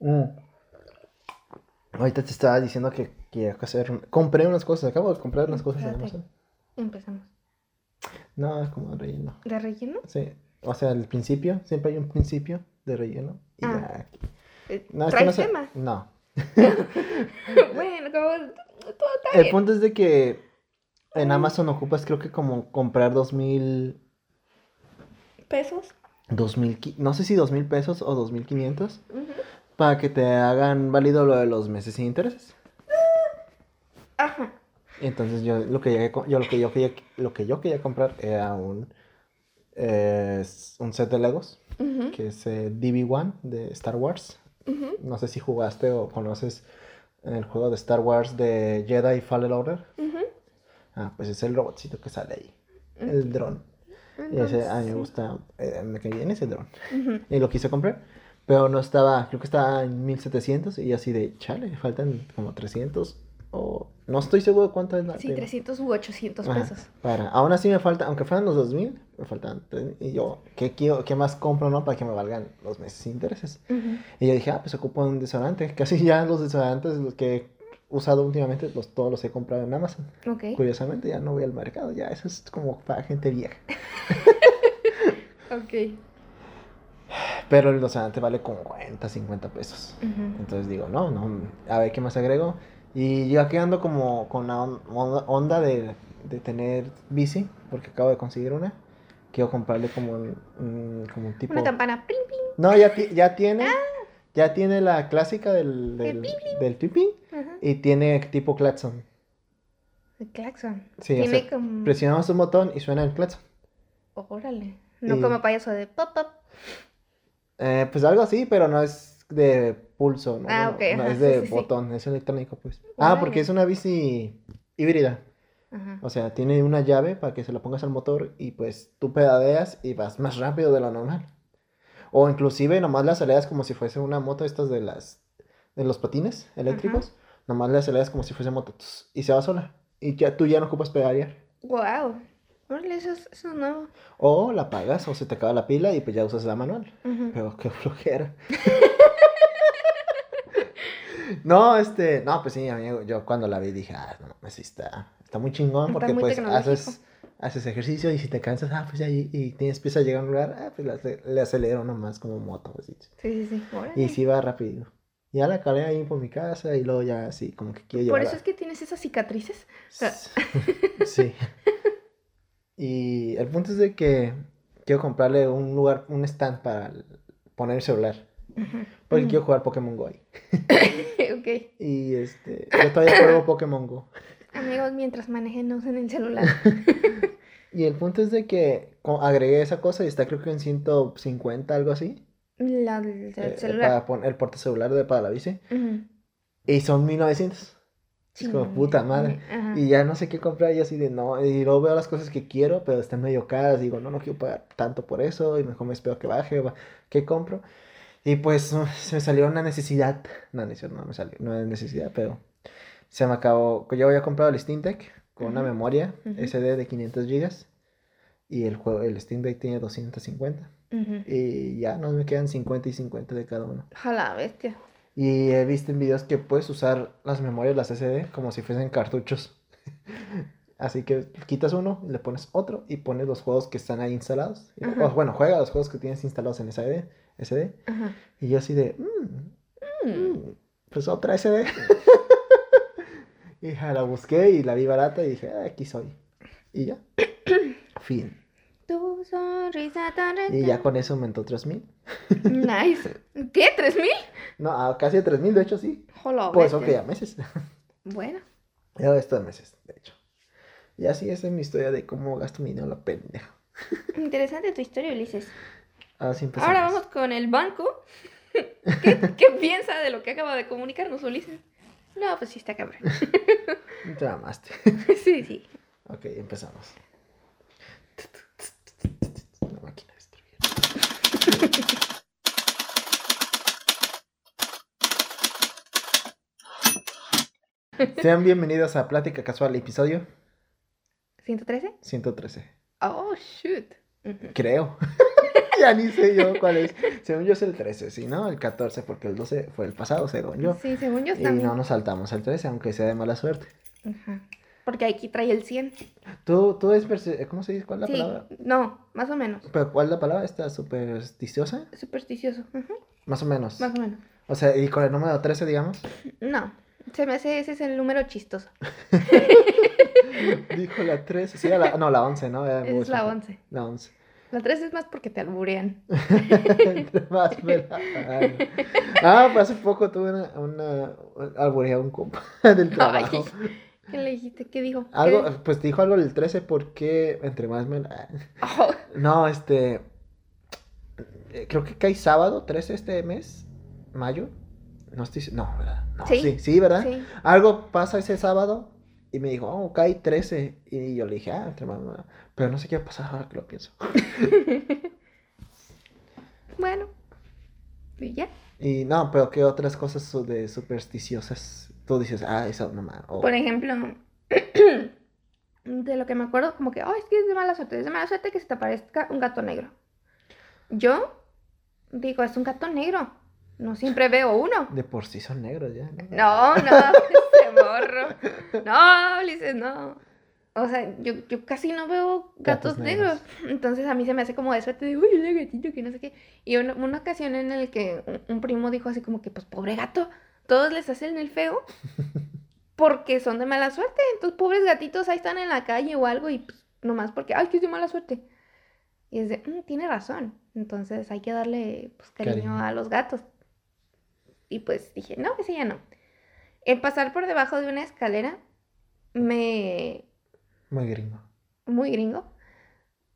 Mm. Ahorita te estaba diciendo que quiero hacer. Compré unas cosas, acabo de comprar unas cosas en. Amazon. Empezamos. No, es como relleno. ¿De relleno? Sí. O sea, al principio, siempre hay un principio de relleno. Y Ah. ya. Eh, No, es que ¿Traes no sé- tema? No. bueno, como todo está El punto es de que en Amazon ocupas, creo que como comprar dos mil. ¿Pesos? Dos mil. No sé si dos mil pesos o dos mil quinientos. Para que te hagan válido lo de los meses sin intereses. Ajá. Entonces yo lo que llegué yo lo que yo quería lo que yo quería comprar era un eh, un set de Legos que es eh, DB1 de Star Wars. No sé si jugaste o conoces el juego de Star Wars de Jedi Fallen Order. Ujú. Ah, pues es el robotcito que sale ahí, el dron. Y ese a mí me Entonces, gusta, eh, me cae bien ese dron. Y lo quise comprar, pero no estaba, creo que estaba en 1700 y así de, chale, faltan como 300 o no estoy seguro de cuánto es la Sí, de- 300 u 800 Ajá, pesos. Para, aún así me falta, aunque fueran los 2000, me faltan. Y yo, ¿qué, quiero, ¿qué más compro, no? Para que me valgan los meses sin intereses. Ujú. Y yo dije, ah, pues ocupo un desodorante. Casi ya los desodorantes, los que he usado últimamente, los, todos los he comprado en Amazon. Ok. Curiosamente, ya no voy al mercado, ya eso es como para gente vieja. Ok. Pero el desodorante vale como 40, 50 pesos. Entonces digo, no, no, a ver qué más agrego. Y yo aquí ando como con la on- onda onda de, de tener bici, porque acabo de conseguir una. Quiero comprarle como un, como un tipo... Una campana. Pling, pling. No, ya, ya tiene, ya tiene la clásica del, del, ping, del pipín y tiene tipo claxon. El claxon. Sí, o Tiene sea, como... presionamos un botón y suena el claxon. Órale. No Y- como payaso de pop, pop. Eh, pues algo así, pero no es de pulso, ¿no? Ah, No, ok, no ajá, es de sí, sí. botón, es electrónico, pues. Ah, porque es una bici híbrida. Ajá. O sea, tiene una llave para que se la pongas al motor y pues tú pedadeas y vas más rápido de lo normal. O inclusive nomás la aceleras como si fuese una moto estas de las de los patines eléctricos. Nomás la aceleras como si fuese moto y se va sola. Y ya tú ya no ocupas pedalear. Wow. Órale, eso es, eso es nuevo. O la apagas o se te acaba la pila y pues ya usas la manual. Pero qué flojera. no, este, no, pues sí, amigo, yo cuando la vi dije, ah, no, pues sí está, está muy chingón porque muy pues haces, haces ejercicio y si te cansas, ah, pues ahí, y tienes prisa a llegar a un lugar, ah, pues le, ace- le acelero nomás como moto, pues, sí. Sí, sí. Órale. Y sí va rápido. Ya la acabé ahí por mi casa y luego ya así, como que quiero Por llevar eso es que tienes esas cicatrices. Sí. Y el punto es de que quiero comprarle un lugar, un stand para poner el celular. Porque quiero jugar Pokémon Go ahí. ok. Y este, yo todavía juego Pokémon Go. Amigos, mientras manejen, no usen el celular. Y el punto es de que agregué esa cosa y está creo que en 150, algo así. La, el eh, celular. para poner el porta celular de para la bici. Y son 1900. Es como Sí, puta madre. ajá. Y ya no sé qué comprar y así de no. Y luego veo las cosas que quiero, pero están medio caras. Digo, no, no quiero pagar tanto por eso. Y mejor me espero que baje. ¿Qué compro? Y pues uh, se me salió una necesidad. No, no, no me salió. No es necesidad, pero se me acabó. Yo había comprado el Steam Deck con una memoria ujú. SD de 500 GB. Y el juego, el Steam Deck tiene 250. Ujú. Y ya no me quedan 50 y 50 de cada uno. Ojalá, bestia. Y he visto en videos que puedes usar las memorias, las SD, como si fuesen cartuchos. Así que quitas uno, le pones otro y pones los juegos que están ahí instalados. Y- o, bueno, juega los juegos que tienes instalados en esa SD. SD. Ajá. Y yo así de, "Mm, Mm. mm, pues otra SD. y ja, la busqué y la vi barata y dije, "Ah, aquí soy. Y ya. fin. Tu sonrisa tan Y ya con eso aumentó 3000. Nice. ¿Qué? ¿Tres mil? No, a casi 3000, de hecho sí. Hola, Pues ok, a meses. Bueno. Ya esto de meses, de hecho. Y así esa es mi historia de cómo gasto mi dinero a la pendeja. Interesante tu historia, Ulises. Ahora sí empezamos. Ahora vamos con el banco. ¿Qué, qué piensa de lo que acaba de comunicarnos Ulises? No, pues sí está cabrón. Te mamaste. Sí, sí. Ok, empezamos. Sean bienvenidos a Plática Casual, episodio ¿113? 113. Oh, shoot. Creo. ya ni sé yo cuál es. Según yo es el 13, ¿sí, no? El 14, porque el 12 fue el pasado, según yo. Sí, según yo Y también. no nos saltamos el 13, aunque sea de mala suerte. Ajá. Porque aquí trae el 100. ¿Tú, tú es, ¿cómo se dice? ¿Cuál es la Sí, palabra? no, más o menos. ¿Pero cuál es la palabra? ¿Está supersticiosa? Supersticioso. Más o menos. Más o menos. O sea, y con el número 13, digamos. No, se me hace ese es el número chistoso. Dijo la 13. Sí, la, no, la 11, ¿no? Era Es la fácil. 11. La 11. La 3 es más porque te alburean. Entre más. Ah, pues hace poco tuve una, una albureé a un compa del trabajo. ¿Qué le dijiste? ¿Qué dijo? ¿Qué Algo, dijo? pues dijo algo del 13 porque entre más me... la- Oh, No, este... eh, Creo que cae sábado, 13 este mes, mayo. No estoy... No, ¿verdad? No, Sí. sí, sí, ¿verdad? sí. Algo pasa ese sábado y me dijo, oh, cae 13. Y yo le dije, ah, entre más... me Pero no sé qué va a pasar ahora que lo pienso. Bueno. Y ya. Y no, pero ¿qué otras cosas de supersticiosas? Tú dices, ah, eso no más. Por ejemplo, de lo que me acuerdo, como que, oh, es que es de mala suerte, es de mala suerte que se te aparezca un gato negro. Yo digo, es un gato negro. No siempre veo uno. De por sí son negros ya. ¿no? No, no, ese morro. No, Ulises, no. O sea, yo, yo casi no veo gatos, Gatos negros. negros. Entonces a mí se me hace como de suerte de, uy, un gatito que no sé qué. Y una, una ocasión en el que un, un primo dijo así como que, pues pobre gato, todos les hacen el feo porque son de mala suerte. Entonces, pobres gatitos ahí están en la calle o algo y pues, nomás porque, ay, que es de mala suerte. Y es de, "Mm, tiene razón. Entonces hay que darle pues, cariño, Cariño. a los gatos. Y pues dije, no, ese ya no. El pasar por debajo de una escalera me... Muy gringo. muy gringo.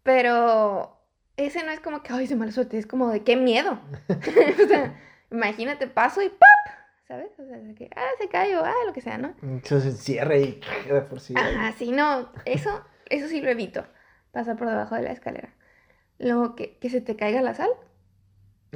Pero ese no es como que, ay, de mala suerte, es como de qué miedo. o sea, imagínate, paso y ¡pop! ¿Sabes? O sea, de que, ah, se cayó, ah, lo que sea, ¿no? Entonces cierre y de por sí. Ajá, sí, no, eso, eso sí lo evito, pasar por debajo de la escalera. Luego que, que se te caiga la sal.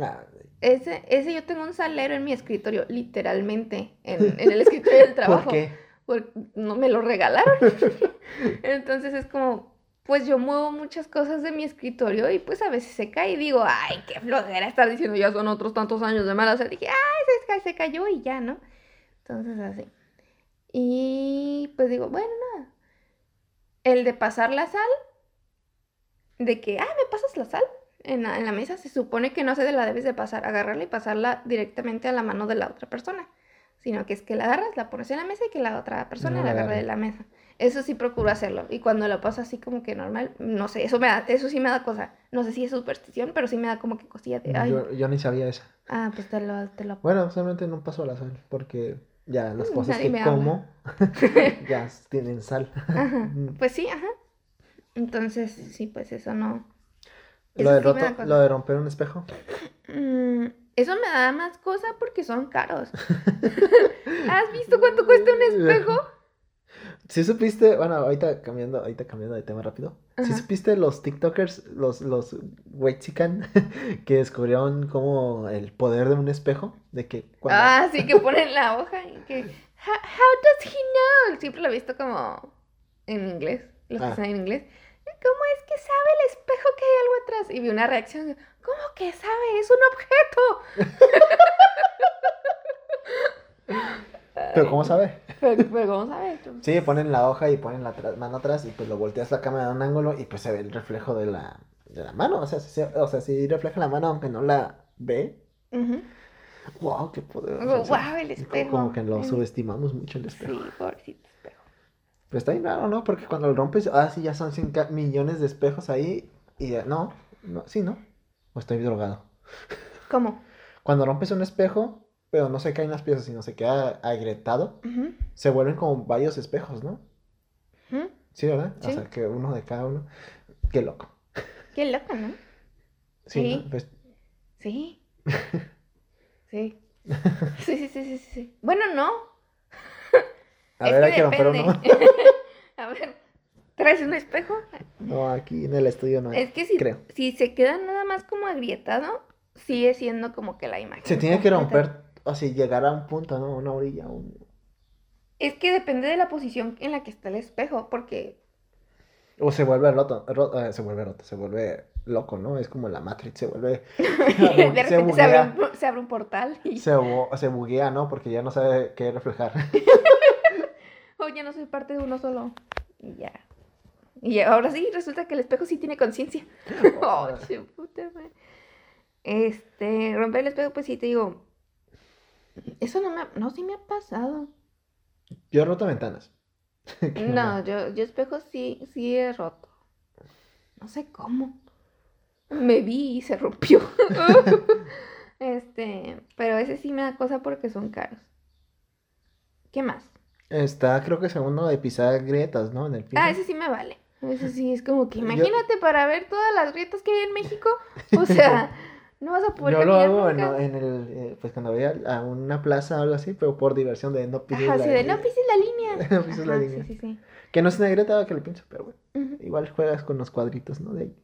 Ah, Ese, ese yo tengo un salero en mi escritorio, literalmente, en, en el escritorio del trabajo. ¿Por qué? porque no me lo regalaron. Entonces es como, pues yo muevo muchas cosas de mi escritorio y pues a veces se cae y digo, ay, qué flojera estar diciendo, ya son otros tantos años de mala suerte. Dije, ay, se, se cayó y ya, ¿no? Entonces así. Y pues digo, bueno, nada. El de pasar la sal, de que, ah, me pasas la sal en la, en la mesa, se supone que no se la debes de pasar, agarrarla y pasarla directamente a la mano de la otra persona sino que es que la agarras, la pones en la mesa y que la otra persona No la agarre. de la mesa. Eso sí procuro hacerlo. Y cuando lo paso así como que normal, no sé, eso me da, eso sí me da cosa. No sé si es superstición, pero sí me da como que cosilla de, ay, Yo, yo ni sabía eso. ah, pues te lo, te lo Bueno, solamente no pasó a la sal, porque ya las Mm, cosas nadie que como ya tienen sal. Ajá. Pues sí, ajá. Entonces, sí, pues eso no. Lo de, sí roto- lo de romper un espejo. Mm, eso me da más cosa porque son caros. ¿Has visto cuánto cuesta un espejo? Si supiste, bueno, ahorita cambiando, ahorita cambiando de tema rápido. Si supiste los TikTokers, los, los Wexican, que descubrieron como el poder de un espejo, de que cuando... Ah, sí, que ponen la hoja y que. How, how does he know? Siempre lo he visto como en inglés, los que Ah. saben inglés. ¿Cómo es que sabe el espejo que hay algo atrás? Y vi una reacción. ¿Cómo que sabe? Es un objeto. Pero ¿cómo sabe? Pero, pero ¿cómo sabe? Sí, ponen la hoja y ponen la mano atrás y pues lo volteas la cámara a un ángulo y pues se ve el reflejo de la, de la mano. O sea, si, o sea, si refleja la mano aunque no la ve. Ujú. ¡Wow! ¡Qué poder! Wow, sea, el espejo. Como que lo Mm. subestimamos mucho el espejo. Sí, pobrecito espejo. Pero está bien raro, ¿no? Porque cuando lo rompes, ah, sí, ya son 100 ca- millones de espejos ahí. Y ya- no, no, sí, ¿no? O estoy drogado. ¿Cómo? Cuando rompes un espejo, pero no se caen las piezas, sino se queda agrietado, se vuelven como varios espejos, ¿no? Sí, ¿verdad? Sí. O sea, que uno de cada uno. Qué loco. Qué loco, ¿no? Sí, Sí. ¿no? Pues, Sí. Sí. Sí, sí, sí, sí, sí. Bueno, no. a Es ver, que hay que romper uno. A ver, ¿traes un espejo? No, aquí en el estudio no hay. Es que si, creo. si se queda nada más como agrietado, sigue siendo como que la imagen. Se tiene que completa. Romper, así, llegar a un punto, ¿no? Una orilla. un- Es que depende de la posición en la que está el espejo, porque O se vuelve roto, ro- eh, se vuelve roto, se vuelve loco, ¿no? Es como la Matrix, se vuelve... de se, buguea. abre, un, se abre un portal y... Se, se buguea, ¿no? Porque ya no sabe qué reflejar. Oh, ya no soy parte de uno solo. Y ya. Y ahora sí, resulta que el espejo sí tiene conciencia. Oh, che, puta madre. Este, romper el espejo, pues sí, te digo. Eso no me ha, no, sí me ha pasado. Yo he roto ventanas. No, yo, yo espejos sí, sí he roto. No sé cómo. Me vi y se rompió. este, pero ese sí me da cosa porque son caros. ¿Qué más? Está, creo que segundo de pisar grietas, ¿no? En el piso. Ah, ese sí me vale. Ese sí es como que Yo- imagínate para ver todas las grietas que hay en México. O sea, no vas a poder Yo lo hago en, en el, eh, pues cuando voy a, una plaza o algo así, pero por diversión de no pises Ajá, la sí, de no pises la línea. no pises la Ajá, línea. Sí, sí, sí. Que no es una grieta que lo pincho, pero bueno. Ujú. Igual juegas con los cuadritos, ¿no? De ahí.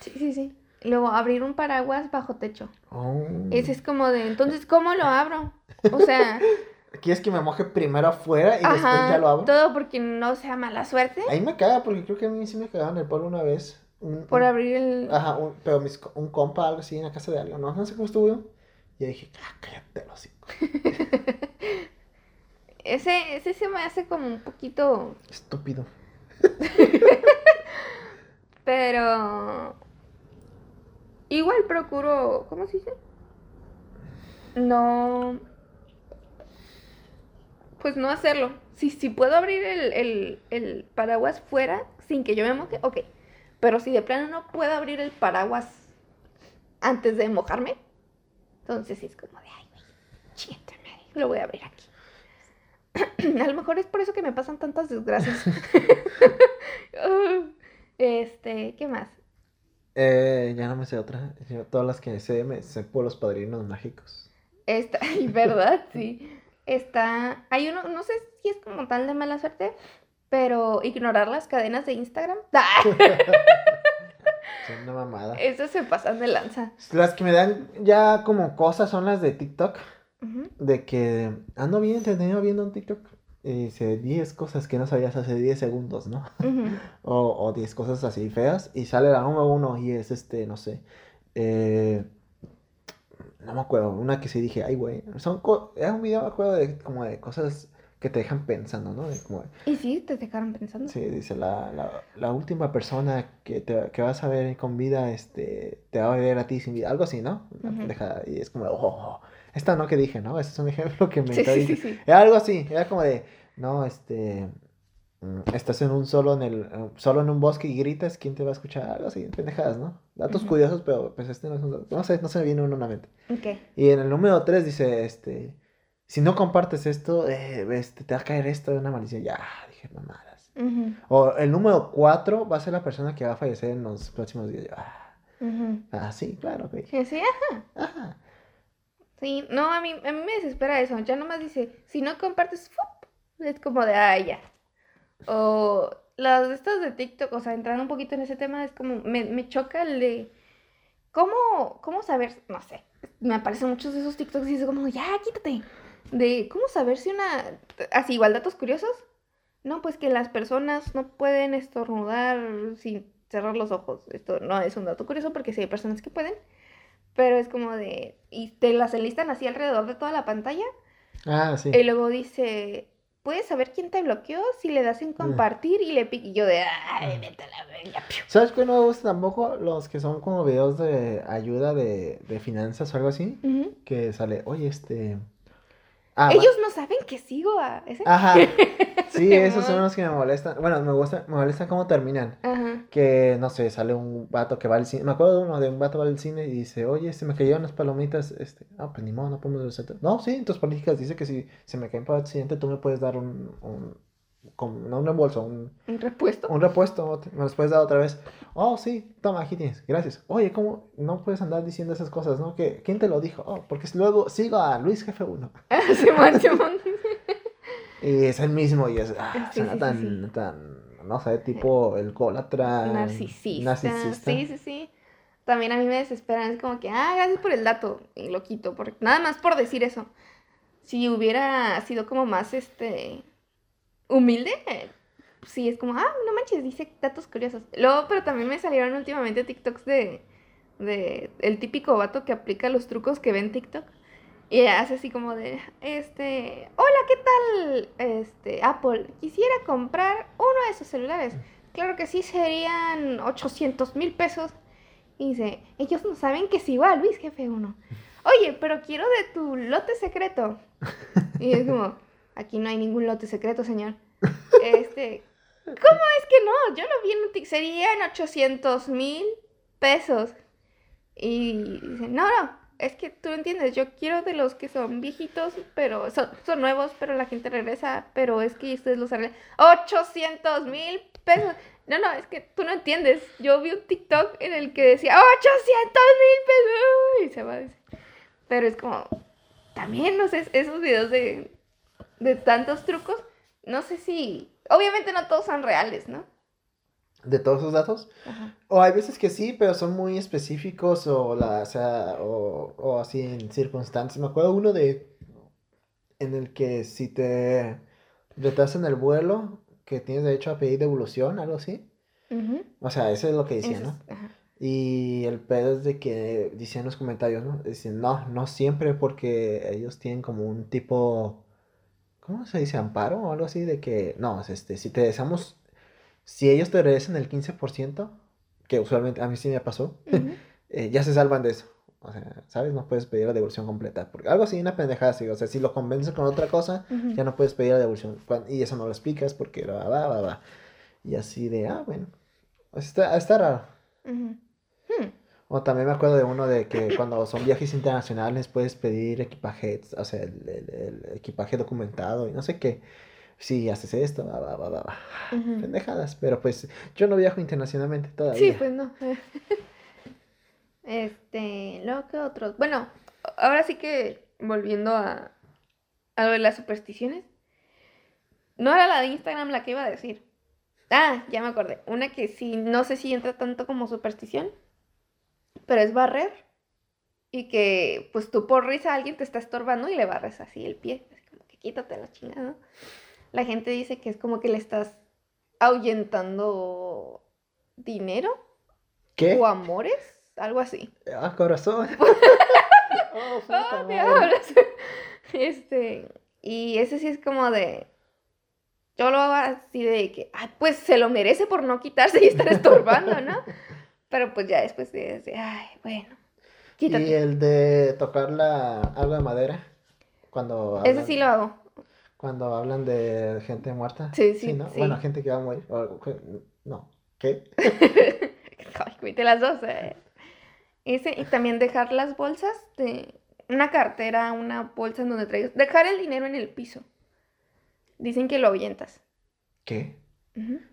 Sí, sí, sí. Luego, abrir un paraguas bajo techo. Oh. Ese es como de, entonces, ¿cómo lo abro? O sea, ¿Quieres que me moje primero afuera y después ajá, ya lo abro? todo porque no sea mala suerte Ahí me caga porque creo que a mí sí me cagaron el polvo una vez. Un- por un- abrir el... Ajá, un- pero mis un compa, algo así, en la casa de alguien, no, no sé cómo estuvo. Y dije, ah, cállate los. Ese, ese se me hace como un poquito... Estúpido. Pero... Igual procuro... ¿Cómo se dice? No... Pues no hacerlo. Si, si puedo abrir el, el, el paraguas fuera sin que yo me moje, ok. Pero si de plano no puedo abrir el paraguas antes de mojarme, entonces es como de, ay, güey, madre, lo voy a abrir aquí. a lo mejor es por eso que me pasan tantas desgracias. este, ¿qué más? Eh, ya no me sé otra. Yo, todas las que sé, me sé por los padrinos mágicos. Esta, verdad, sí. Está, hay uno, no sé si es como tal de mala suerte, pero ignorar las cadenas de Instagram. Son una mamada. Esas se pasan de lanza. Las que me dan ya como cosas son las de TikTok. De que ando bien entretenido viendo un TikTok. Y dice 10 cosas que no sabías hace 10 segundos, ¿no? ujú. O, o 10 cosas así feas. Y sale la número uno y es este, no sé. eh, no me acuerdo. Una que sí dije, ay, güey. Son era un video, me acuerdo, de como de cosas que te dejan pensando, ¿no? De como, Y sí, te dejaron pensando. sí, dice, la, la, la última persona que, te, que vas a ver con vida, este, te va a ver a ti sin vida. Algo así, ¿no? Una Ujú. pendejada, Y es como, oh, oh, esta no que dije, ¿no? Ese es un ejemplo que me Sí, sí, sí. Era algo así, era como de, no, este, mm, estás en un solo en el, eh, solo en un bosque y gritas, ¿quién te va a escuchar? Algo así, pendejadas, ¿no? Datos Ujú. curiosos, pero pues este no es un no sé, no se me viene uno a la mente. Ok. Y en el número 3 dice, este, si no compartes esto, eh, este, te va a caer esto de una maldición. Ya, dije, mamadas. Ujú, O el número 4 va a ser la persona que va a fallecer en los próximos días. Ah, ah, sí, claro, güey. Sí, sí, ah, Ajá. sí. No, a mí, a mí me desespera eso. Ya nomás dice, si no compartes, ¡fup! es como de, ay, ya. O las de estas de TikTok, o sea, entrando un poquito en ese tema, es como, me, me choca el de, ¿cómo, cómo saber? No sé, me aparecen muchos de esos TikToks y es como, ya, quítate. De, ¿cómo saber si una, así, igual datos curiosos? No, pues que las personas no pueden estornudar sin cerrar los ojos. Esto no es un dato curioso porque sí hay personas que pueden. Pero es como de. Y te las enlistan así alrededor de toda la pantalla. Ah, sí. Y luego dice. Puedes saber quién te bloqueó si le das en compartir y le pique. Yo de. Ay, vete a la verga. piu". ¿Sabes qué no me gusta tampoco? Los que son como videos de ayuda de, de finanzas o algo así. Que sale, oye, este... Ah, va- Ellos no saben que sigo a ese. Ajá. Sí, esos son los que me molestan. Bueno, me gusta, me molestan cómo terminan. Ajá. Que, no sé, sale un vato que va al cine. Me acuerdo de uno de un vato va al cine y dice, oye, se me cayeron las palomitas. Este, ah, pues ni modo, no podemos. No, sí, en tus políticas dice que si se me caen para el accidente, tú me puedes dar un, un, como- no un reembolso, un, Un repuesto. un repuesto, me los puedes dar otra vez. Oh, sí, toma, aquí tienes, gracias. Oye, ¿cómo no puedes andar diciendo esas cosas, no? ¿Qué, ¿Quién te lo dijo? Oh, porque luego sigo a Luis Jefe 1. Simón, Simón. Y es el mismo y es, ah, Sí, sí, tan, sí. tan, no sé, tipo el colatra. Narcisista. Narcisista. Sí, sí, sí. También a mí me desesperan. Es como que, ah, gracias por el dato. Y lo quito. Nada más por decir eso. Si hubiera sido como más, este, humilde, sí, es como, ah, no manches, dice datos curiosos. Luego, pero también me salieron últimamente TikToks de, de el típico vato que aplica los trucos que ve en TikTok. Y hace así como de, este, hola, ¿qué tal? Este, Apple, quisiera comprar uno de esos celulares. Claro que sí, serían 800 mil pesos. Y dice, ellos no saben que es igual, Luis, jefe uno. Oye, pero quiero de tu lote secreto. Y es como, aquí no hay ningún lote secreto, señor. Este, ¿cómo es que no? Yo lo vi en un tic, serían 800 mil pesos. Y dice, no, no, es que tú entiendes, yo quiero de los que son viejitos, pero son, son nuevos, pero la gente regresa, pero es que ustedes los arreglan. 800 mil pesos. No, no, es que tú no entiendes. Yo vi un TikTok en el que decía 800 mil pesos y se va a decir. Pero es como, también, no sé, esos videos de, de tantos trucos, no sé si, obviamente no todos son reales, ¿no? de todos esos datos. Ajá. O hay veces que sí, pero son muy específicos o, la, o, sea, o, o así en circunstancias. Me acuerdo uno de en el que si te retrasan el vuelo, que tienes derecho a pedir devolución, algo así. O sea, eso es lo que decía, Eso ¿no? es-. Y el pedo es de que decían los comentarios, ¿no? Dicen, no, no siempre porque ellos tienen como un tipo, ¿cómo se dice? Amparo o algo así de que, no, este, si te deseamos, si ellos te regresan el 15%, que usualmente a mí sí me pasó, eh, ya se salvan de eso. O sea, ¿sabes? No puedes pedir la devolución completa. Porque algo así, una pendejada así. O sea, si lo convences con otra cosa, ya no puedes pedir la devolución. Y eso no lo explicas porque va, va, va, va. Y así de, ah, bueno. Está, está raro. Hmm. O también me acuerdo de uno de que cuando son viajes internacionales puedes pedir equipaje, o sea, el, el- el equipaje documentado y no sé qué. Si haces esto, va, va, va, va. Ujú. Pendejadas, pero pues yo no viajo internacionalmente todavía. Sí, pues no. Este, luego que otros. Bueno, ahora sí que volviendo a, a lo de las supersticiones. No era la de Instagram la que iba a decir. Ah, ya me acordé. Una que sí, no sé si entra tanto como superstición, pero es barrer. Y que, pues tú por risa alguien te está estorbando y le barres así el pie. Así como que quítate la chingada, ¿no? La gente dice que es como que le estás ahuyentando dinero ¿Qué? o amores, algo así. Ah, corazón. oh, puta ¡Ah, madre. Este, y ese sí es como de. Yo lo hago así de que, ay, pues se lo merece por no quitarse y estar estorbando, ¿no? Pero pues ya después de, ay, bueno, Y quítate. el de tocar la, algo de madera. Cuando Ese hablan, sí lo hago. cuando hablan de gente muerta. Sí, sí, ¿no? sí. Bueno, gente que va a morir. no. ¿Qué? Ay, las dos. eh. Ese, y también dejar las bolsas de una cartera, una bolsa en donde traigas. Dejar el dinero en el piso. Dicen que lo ahuyentas. ¿Qué?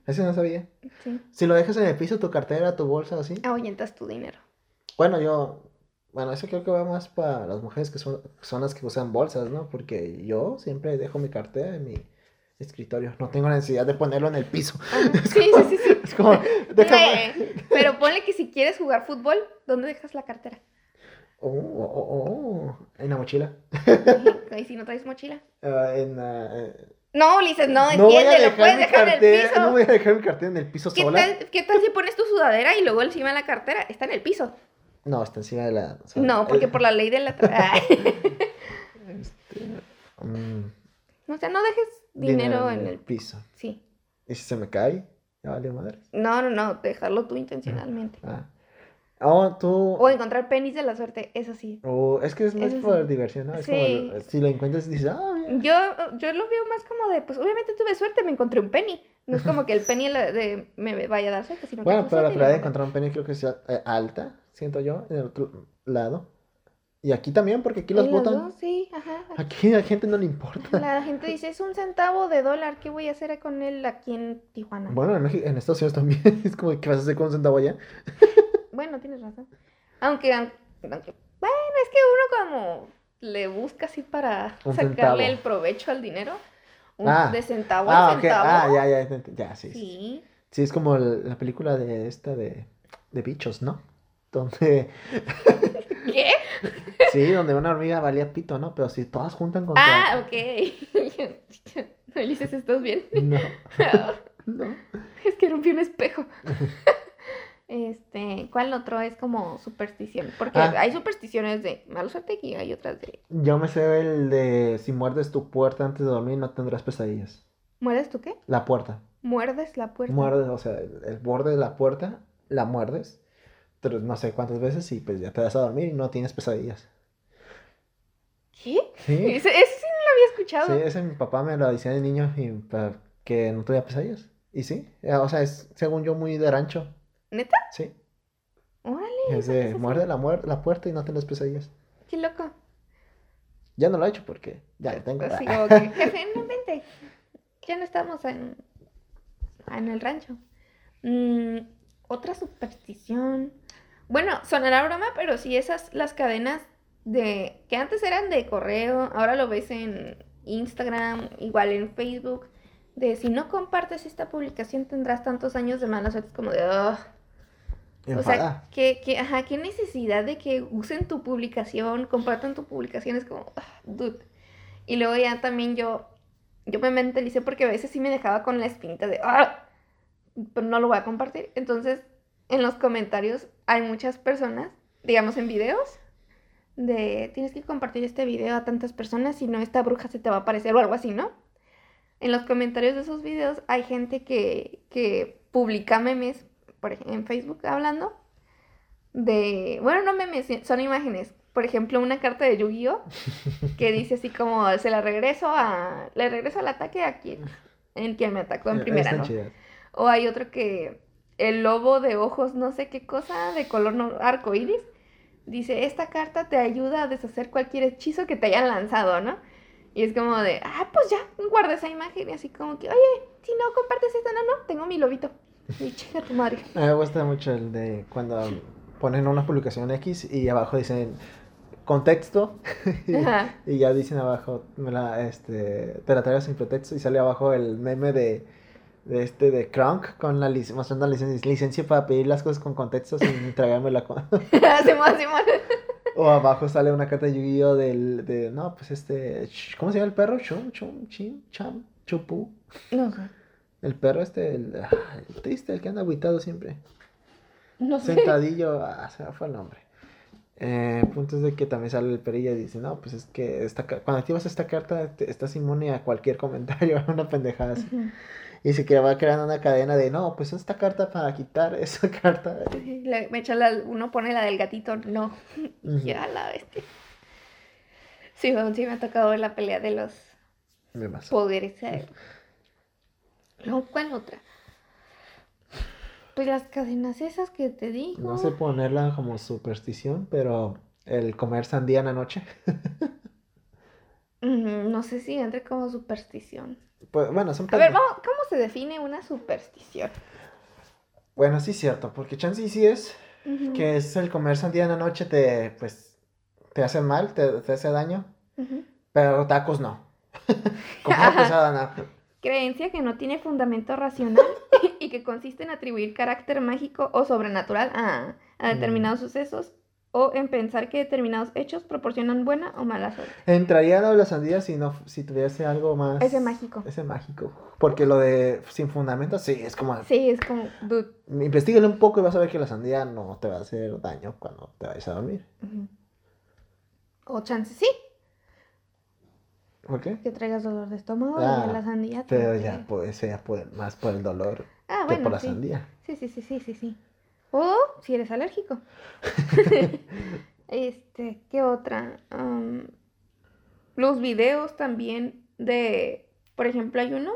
Ese no sabía. Sí, Si lo dejas en el piso, tu cartera, tu bolsa, así. ahuyentas tu dinero. Bueno, yo. Bueno, eso creo que va más para las mujeres que son, son las que usan bolsas, ¿no? Porque yo siempre dejo mi cartera en mi escritorio. No tengo necesidad de ponerlo en el piso. Ajá, Sí, sí, sí, sí. Es como, déjame. Pero ponle que si quieres jugar fútbol, ¿dónde dejas la cartera? Oh, oh, oh, oh. En la mochila. Ahí si no traes mochila. Ah, en, ah, eh, No, Ulises, no, entiende, lo puedes dejar en el piso. No voy a dejar mi cartera en el piso ¿Qué sola. tal, ¿Qué tal si pones tu sudadera y luego encima de la cartera? Está en el piso. No, está encima de la. o sea, No, porque por la ley de la... este, mm, O sea, no dejes dinero en el... piso. Sí. ¿Y si se me cae? Ya vale madre. No, no, no, dejarlo tú intencionalmente. Ah. Oh, tú. O encontrar penis de la suerte, eso sí. O es que es más Eso por sí. diversión, ¿no? Es Sí. como si lo encuentras y dices, ah, mira". Yo, yo lo veo más como de, pues obviamente tuve suerte, me encontré un penny. No es como que el penny la- de, me vaya a dar suerte, sino que Bueno, tuve pero la probabilidad de encontrar un penny creo que es eh, alta, siento yo, en el otro lado. Y aquí también, porque aquí los dos, sí, ajá. Aquí a la gente no le importa. La gente dice, es un centavo de dólar, ¿qué voy a hacer con él aquí en Tijuana? Bueno, en, México, en Estados Unidos también. Es como, ¿qué vas a hacer con un centavo allá? Bueno, tienes razón. Aunque, aunque- bueno, es que uno como le busca así para Un sacarle centavo. el provecho al dinero. Un, Ah. de centavo Ah, en ok. centavo. Ah, ya, ya, ya, sí. Sí, Sí. Sí, es como el- la película de esta de, de bichos, ¿no? Donde, ¿Qué? sí, donde una hormiga valía pito, ¿no? Pero si todas juntan contra... Ah, ok. Ulises, ¿estás bien? No. No. Es que rompí un espejo. Este, ¿cuál otro es como superstición? Porque Ah. hay supersticiones de mala suerte y hay otras de Yo me sé el de si muerdes tu puerta antes de dormir no tendrás pesadillas. ¿muerdes tú qué? La puerta. ¿Muerdes la puerta? Muerdes, o sea, el, el borde de la puerta, la muerdes, pero no sé cuántas veces y pues ya te vas a dormir y no tienes pesadillas. ¿Qué? Sí, Ese, ese sí no lo había sí, escuchado. ese mi papá me lo decía de niño y para que no tuviera pesadillas. Y sí, eh, o sea, es según yo muy de rancho. ¿Neta? Sí, Órale, es de muerde la, muer- la puerta y no tienes pesadillas. Qué loco. Ya no lo he hecho porque ya lo tengo. Así como que, jefe, no vente. Ya no estamos en, en el rancho. Mm, otra superstición. Bueno, sonará broma, pero sí esas, las cadenas de que antes eran de correo, ahora lo ves en Instagram, igual en Facebook, de si no compartes esta publicación tendrás tantos años de mala suerte, como de, O sea, ¿qué, qué, ajá, qué necesidad de que usen tu publicación, compartan tu publicación, es como, ah, dude. Y luego ya también yo, yo me mentalicé porque a veces sí me dejaba con la espinita de, ah, pero no lo voy a compartir. Entonces, en los comentarios hay muchas personas, digamos en videos, de tienes que compartir este video a tantas personas, si no esta bruja se te va a aparecer o algo así, ¿no? En los comentarios de esos videos hay gente que, que publica memes, por en Facebook hablando, de, bueno, no memes, son imágenes. Por ejemplo, una carta de Yu-Gi-Oh! que dice así como, se la regreso a, le regreso al ataque a quien, en quien me atacó en primera, ¿no? O hay otro que el lobo de ojos, no sé qué cosa, de color no, arco iris, dice, esta carta te ayuda a deshacer cualquier hechizo que te hayan lanzado, ¿no? Y es como de, ah, pues ya, guarda esa imagen y así como que, oye, si no compartes esta, no, no, tengo mi lobito. Y chinga tu madre. A mí me gusta mucho el de cuando ponen una publicación X y abajo dicen contexto y, ya dicen abajo me la, este, te la traigo sin pretexto y sale abajo el meme de, de este de Crunk con la lic- mostrando la licen- licencia para pedir las cosas con contexto sin entregármela con... O abajo sale una carta de Yu-Gi-Oh del de no pues este ¿cómo se llama el perro? Chum chum chim cham chupu No. El perro este el, el triste el que anda aguitado siempre No sé. Sentadillo, ah, se me fue el nombre. Eh, punto es de que también sale el perilla y dice, no, pues es que esta, cuando activas esta carta te- estás inmune a cualquier comentario, una pendejada así. Y se que va creando una cadena de, no, pues esta carta para quitar esa carta. Me echa la, uno pone la del gatito, no. Ujú. Ya la bestia. Sí, bueno, sí me ha tocado la pelea de los poderes. No, ¿cuál otra? Pues las cadenas esas que te digo. No sé ponerla como superstición, pero el comer sandía en la noche. No sé si entre como superstición. Pues bueno, son A ver, vamos, ¿cómo se define una superstición? Bueno, sí es cierto, porque chance sí es que es el comer sandía en la noche te, pues, te hace mal, te, te hace daño, pero tacos no. Comida pesada no. Creencia que no tiene fundamento racional y que consiste en atribuir carácter mágico o sobrenatural a, a determinados sucesos o en pensar que determinados hechos proporcionan buena o mala suerte. Entraría lo de la sandía si no, si tuviese algo más. Ese mágico. Ese mágico. Porque lo de sin fundamento, sí, es como. Sí, es como, dude. Investígale un poco y vas a ver que la sandía no te va a hacer daño cuando te vayas a dormir. O chance sí, ¿Por qué? que traigas dolor de estómago Ah, y la sandía. te Pero ya puede ser por- más por el dolor Ah, que bueno, por la sí. sandía. Sí, sí, sí, sí, sí, sí. O si eres alérgico. este, ¿qué otra? Los videos también de, por ejemplo, hay uno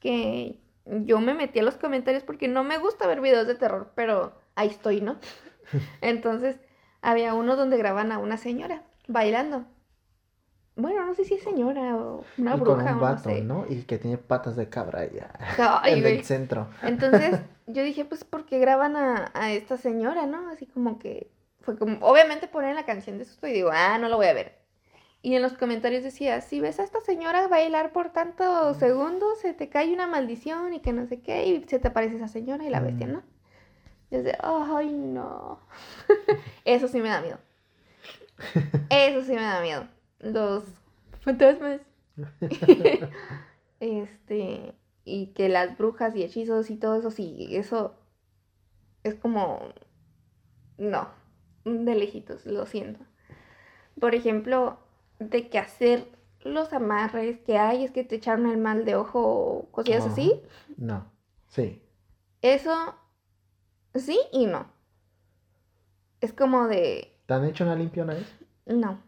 que yo me metí a los comentarios porque no me gusta ver videos de terror, pero ahí estoy, ¿no? Entonces, había uno donde graban a una señora bailando. Bueno, no sé si es señora o una y con bruja un o no vato, sé. ¿no? Y que tiene patas de cabra ya. Ay, en el centro. Entonces yo dije, pues, ¿por qué graban a, a esta señora, no? Así como que fue como, obviamente ponen la canción de susto y digo, ah, no lo voy a ver. Y en los comentarios decía, si ves a esta señora bailar por tantos segundos, se te cae una maldición y que no sé qué, y se te aparece esa señora y la bestia, Mm. ¿no? Desde, ay, no. Eso sí me da miedo. Eso sí me da miedo. Los fantasmas. este, y que las brujas y hechizos y todo eso, sí, eso es como, no, de lejitos, lo siento. Por ejemplo, de que hacer los amarres que hay, es que te echaron el mal de ojo o cosillas así, No. Sí. eso sí y no. Es como de, ¿Te han hecho una limpia una vez? no.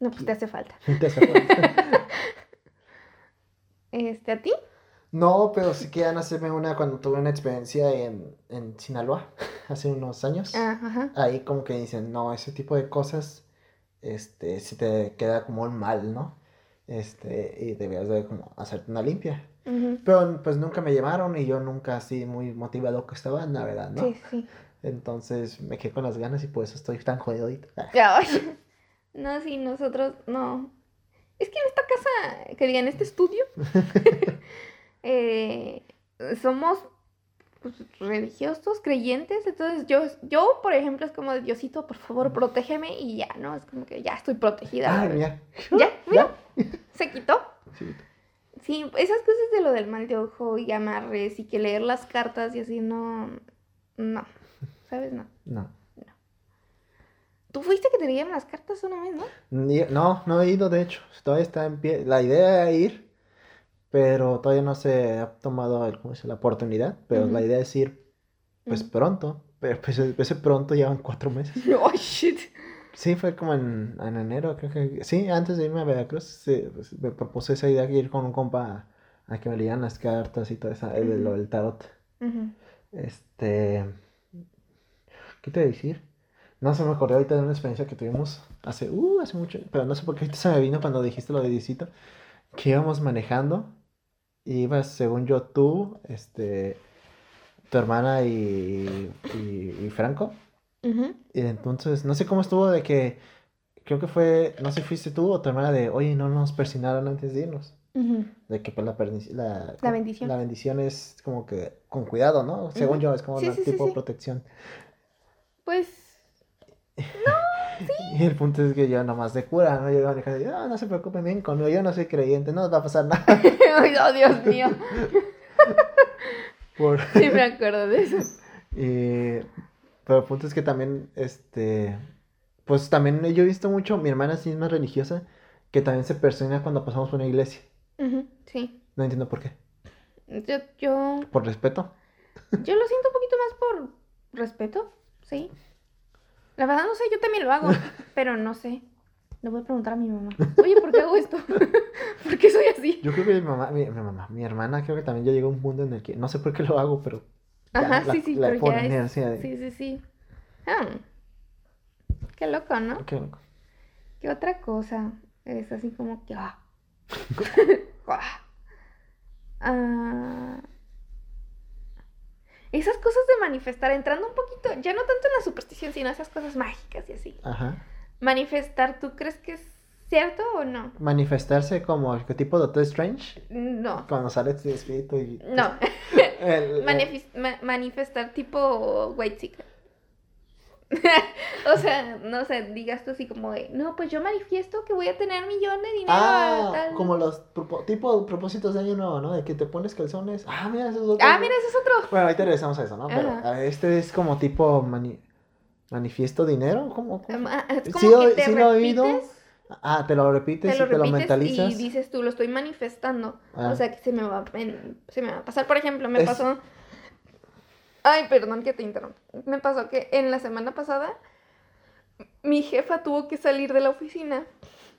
No, pues te hace falta. Te hace falta. Este, ¿a ti? No, pero sí querían hacerme una cuando tuve una experiencia en, en Sinaloa, hace unos años. Ah, ajá. Ahí como que dicen, no, ese tipo de cosas, este, si te queda como un mal, ¿no? Este, y debías de como hacerte una limpia. Pero pues nunca me llamaron y yo nunca así muy motivado que estaba, la verdad, ¿no? Sí, sí. Entonces me quedé con las ganas y por eso estoy tan jodido ahorita. No, sí, nosotros no. Es que en esta casa, que diga, en este estudio, eh, somos pues, religiosos, creyentes. Entonces, yo, yo, por ejemplo, es como, Diosito, por favor, protégeme. Y ya, ¿no? Es como que ya estoy protegida. ¿no? mira. Ya, mira, ¿Ya? se quitó. Sí. Sí, esas cosas de lo del mal de ojo y amarres y que leer las cartas y así, no. No. ¿Sabes? No. No. Tú fuiste que te leían las cartas una vez, ¿no? No, no he ido, de hecho. Todavía está en pie. La idea era ir, pero todavía no se ha tomado la oportunidad. Pero la idea es ir, pues pronto. Pero pues e- ese pronto llevan cuatro meses. Oh, shit. Sí, fue como en, en enero, creo que. Sí, antes de irme a Veracruz, sí, pues, me propuse esa idea de ir con un compa a, a que me leían las cartas y todo eso, el, Ujú. lo del tarot. Este. ¿Qué te voy a decir? No se me acordé ahorita de una experiencia que tuvimos hace, uh, hace mucho, pero no sé por qué ahorita se me vino cuando dijiste lo de Diosito, que íbamos manejando, y ibas, según yo, tú, este, tu hermana y, y, y Franco, Ujú. y entonces, no sé cómo estuvo de que, creo que fue, no sé, fuiste tú o tu hermana de, oye, no nos persinaron antes de irnos. De que pues la, la, La bendición. La bendición es como que con cuidado, ¿no? Según yo, es como un sí, sí, tipo de protección. Pues, Y el punto es que yo nomás de cura, ¿no? Yo manejando y no, no se preocupen bien conmigo, yo no soy creyente, no nos va a pasar nada. ay, oh, Dios mío. Por... Sí me acuerdo de eso. Y... Pero el punto es que también, este... Pues también yo he visto mucho, mi hermana sí es más religiosa, que también se persona cuando pasamos por una iglesia. Ujú, Sí. No entiendo por qué. Yo, yo, ¿Por respeto? yo lo siento un poquito más por respeto, sí. La verdad no sé, yo también lo hago, pero no sé. Le voy a preguntar a mi mamá. Oye, ¿por qué hago esto? ¿Por qué soy así? Yo creo que mi mamá, mi, mi mamá, mi hermana creo que también ya llegó a un punto en el que no sé por qué lo hago, pero Ajá, la- sí, sí, la pero ya es... de- Sí, sí, sí. Ah, qué loco, ¿no? Qué loco. ¿Qué otra cosa? Es así como que... ah. Ah. Esas cosas de manifestar, entrando un poquito, ya no tanto en la superstición, sino esas cosas mágicas y así. Ajá. Manifestar, ¿tú crees que es cierto o no? Manifestarse como el tipo Doctor Strange, No. cuando sale este espíritu y... No. El- el- Manifis- ma- manifestar tipo white chica. o sea, no sé, digas tú así como de, no, pues yo manifiesto que voy a tener millones de dinero. Ah, tal". como los tipo propósitos de año nuevo, ¿no? De que te pones calzones. Ah, mira, eso es otro. Ah, mira, ese es otro. Bueno, ahorita regresamos a eso, ¿no? Pero Ajá. a este es como tipo mani- manifiesto dinero, ¿cómo? cómo? Ah, Es como lo- que te sí lo he oído, repites, Ah, te lo repites te lo y te lo mentalizas. y dices tú, lo estoy manifestando. Ah. O sea, que se me va, se me va a pasar. Por ejemplo, me Es- pasó... Ay, perdón que te interrumpa. Me pasó que en la semana pasada mi jefa tuvo que salir de la oficina,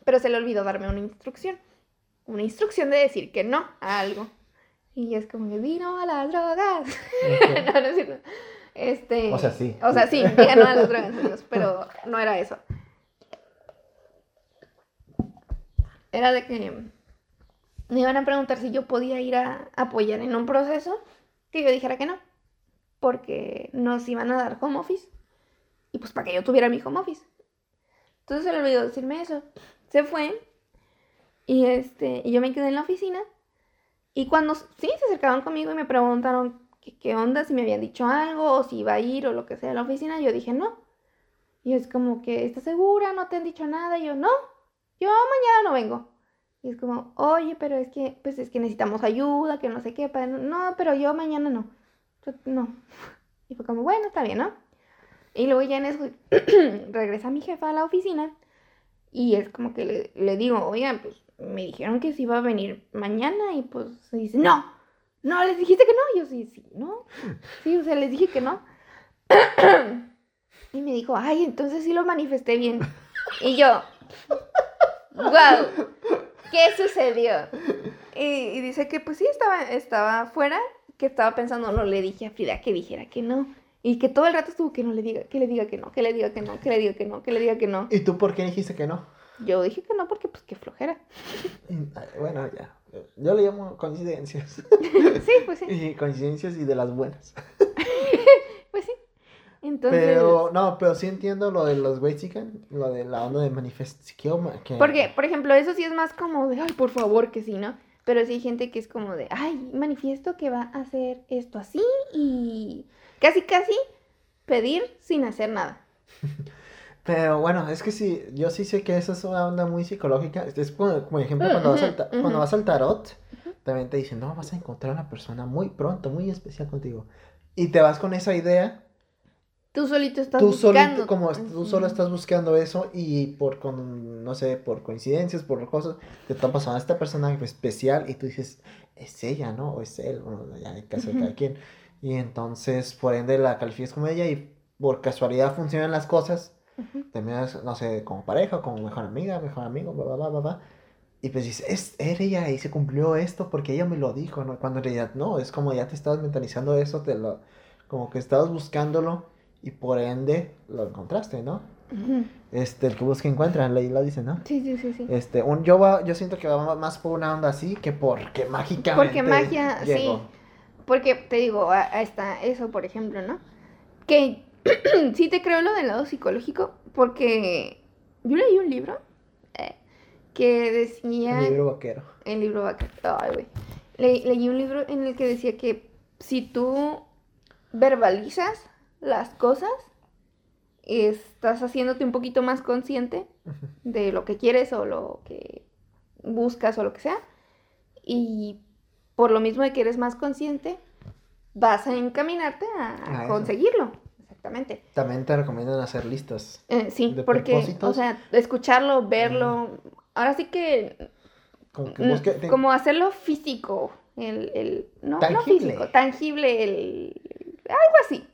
pero se le olvidó darme una instrucción. Una instrucción de decir que no a algo. Y es como que vino a las drogas. No, no es cierto. Este, O sea, sí. O sea, sí, no a las drogas, amigos, pero no era eso. Era de que me iban a preguntar si yo podía ir a apoyar en un proceso que yo dijera que no. Porque nos iban a dar home office. Y pues para que yo tuviera mi home office. Entonces se le olvidó decirme eso. Se fue. Y este, y yo me quedé en la oficina. Y cuando sí se acercaban conmigo y me preguntaron qué, qué onda, si me habían dicho algo, o si iba a ir o lo que sea a la oficina, yo dije no. Y es como que, ¿estás segura? ¿No te han dicho nada? Y yo, no, yo mañana no vengo. Y es como, oye, pero es que, pues es que necesitamos ayuda, que no sé qué. Para... No, pero yo mañana no. No. Y fue como, bueno, está bien, ¿no? Y luego ya en eso regresa mi jefa a la oficina y es como que le, digo, oigan, pues me dijeron que se iba a venir mañana y pues dice, no, no, les dijiste que no. yo sí, sí, no. Sí, o sea, les dije que no. y me dijo, ay, entonces sí lo manifesté bien. Y yo, wow, ¿qué sucedió? Y, dice que pues sí, estaba, estaba afuera, que estaba pensando, no le dije a Frida que dijera que no. Y que todo el rato estuvo que no le diga, que le diga que no, que le diga que no, que le diga que no, que le diga que no. ¿Y tú por qué dijiste que no? Yo dije que no porque pues qué flojera. Bueno, ya. Yo le llamo coincidencias. sí, pues sí. Y coincidencias y de las buenas. pues sí. Entonces... Pero, no, pero sí entiendo lo de los Chicken, lo de la onda de manifestación. Que... Porque, por ejemplo, eso sí es más como de, ay, por favor, que sí, ¿no? Pero sí hay gente que es como de, ay, manifiesto que va a hacer esto así y casi, casi pedir sin hacer nada. Pero bueno, es que sí, yo sí sé que esa es una onda muy psicológica. Es como, como ejemplo, cuando, vas al, cuando vas al tarot, también te dicen, no, vas a encontrar una persona muy pronto, muy especial contigo. Y te vas con esa idea. Tú solito estás tú buscando. como tú solo estás buscando eso y por, con, no sé, por coincidencias, por cosas, te está pasando a esta persona especial y tú dices, es ella, ¿no? O es él, bueno, ya en caso de cada quien. Y entonces, por ende, la calificas como ella y por casualidad funcionan las cosas. Terminas, no sé, como pareja, como mejor amiga, mejor amigo, bla, bla, bla, bla. Y pues dices, es, era ella y se cumplió esto porque ella me lo dijo, ¿no? Cuando en realidad no, es como ya te estabas mentalizando eso, te lo, como que estabas buscándolo y por ende lo encontraste, ¿no? Este, el que busca encuentra, la isla dice, ¿no? Sí, sí, sí, sí. Este, un, yo, va, yo siento que va más por una onda así que porque mágicamente Porque magia, sí. Porque te digo, está eso, por ejemplo, ¿no? Que sí te creo lo del lado psicológico, porque yo leí un libro eh, que decía... El libro vaquero. El libro vaquero. Ay, güey. leí un libro en el que decía que si tú verbalizas las cosas, estás haciéndote un poquito más consciente de lo que quieres o lo que buscas o lo que sea. Y por lo mismo de que eres más consciente, vas a encaminarte a, conseguirlo. Exactamente. También te recomiendan hacer listas. Eh, sí, porque, o sea, escucharlo, verlo. Ahora sí que. Como, hacerlo físico. El, el no, físico, tangible, el, algo así.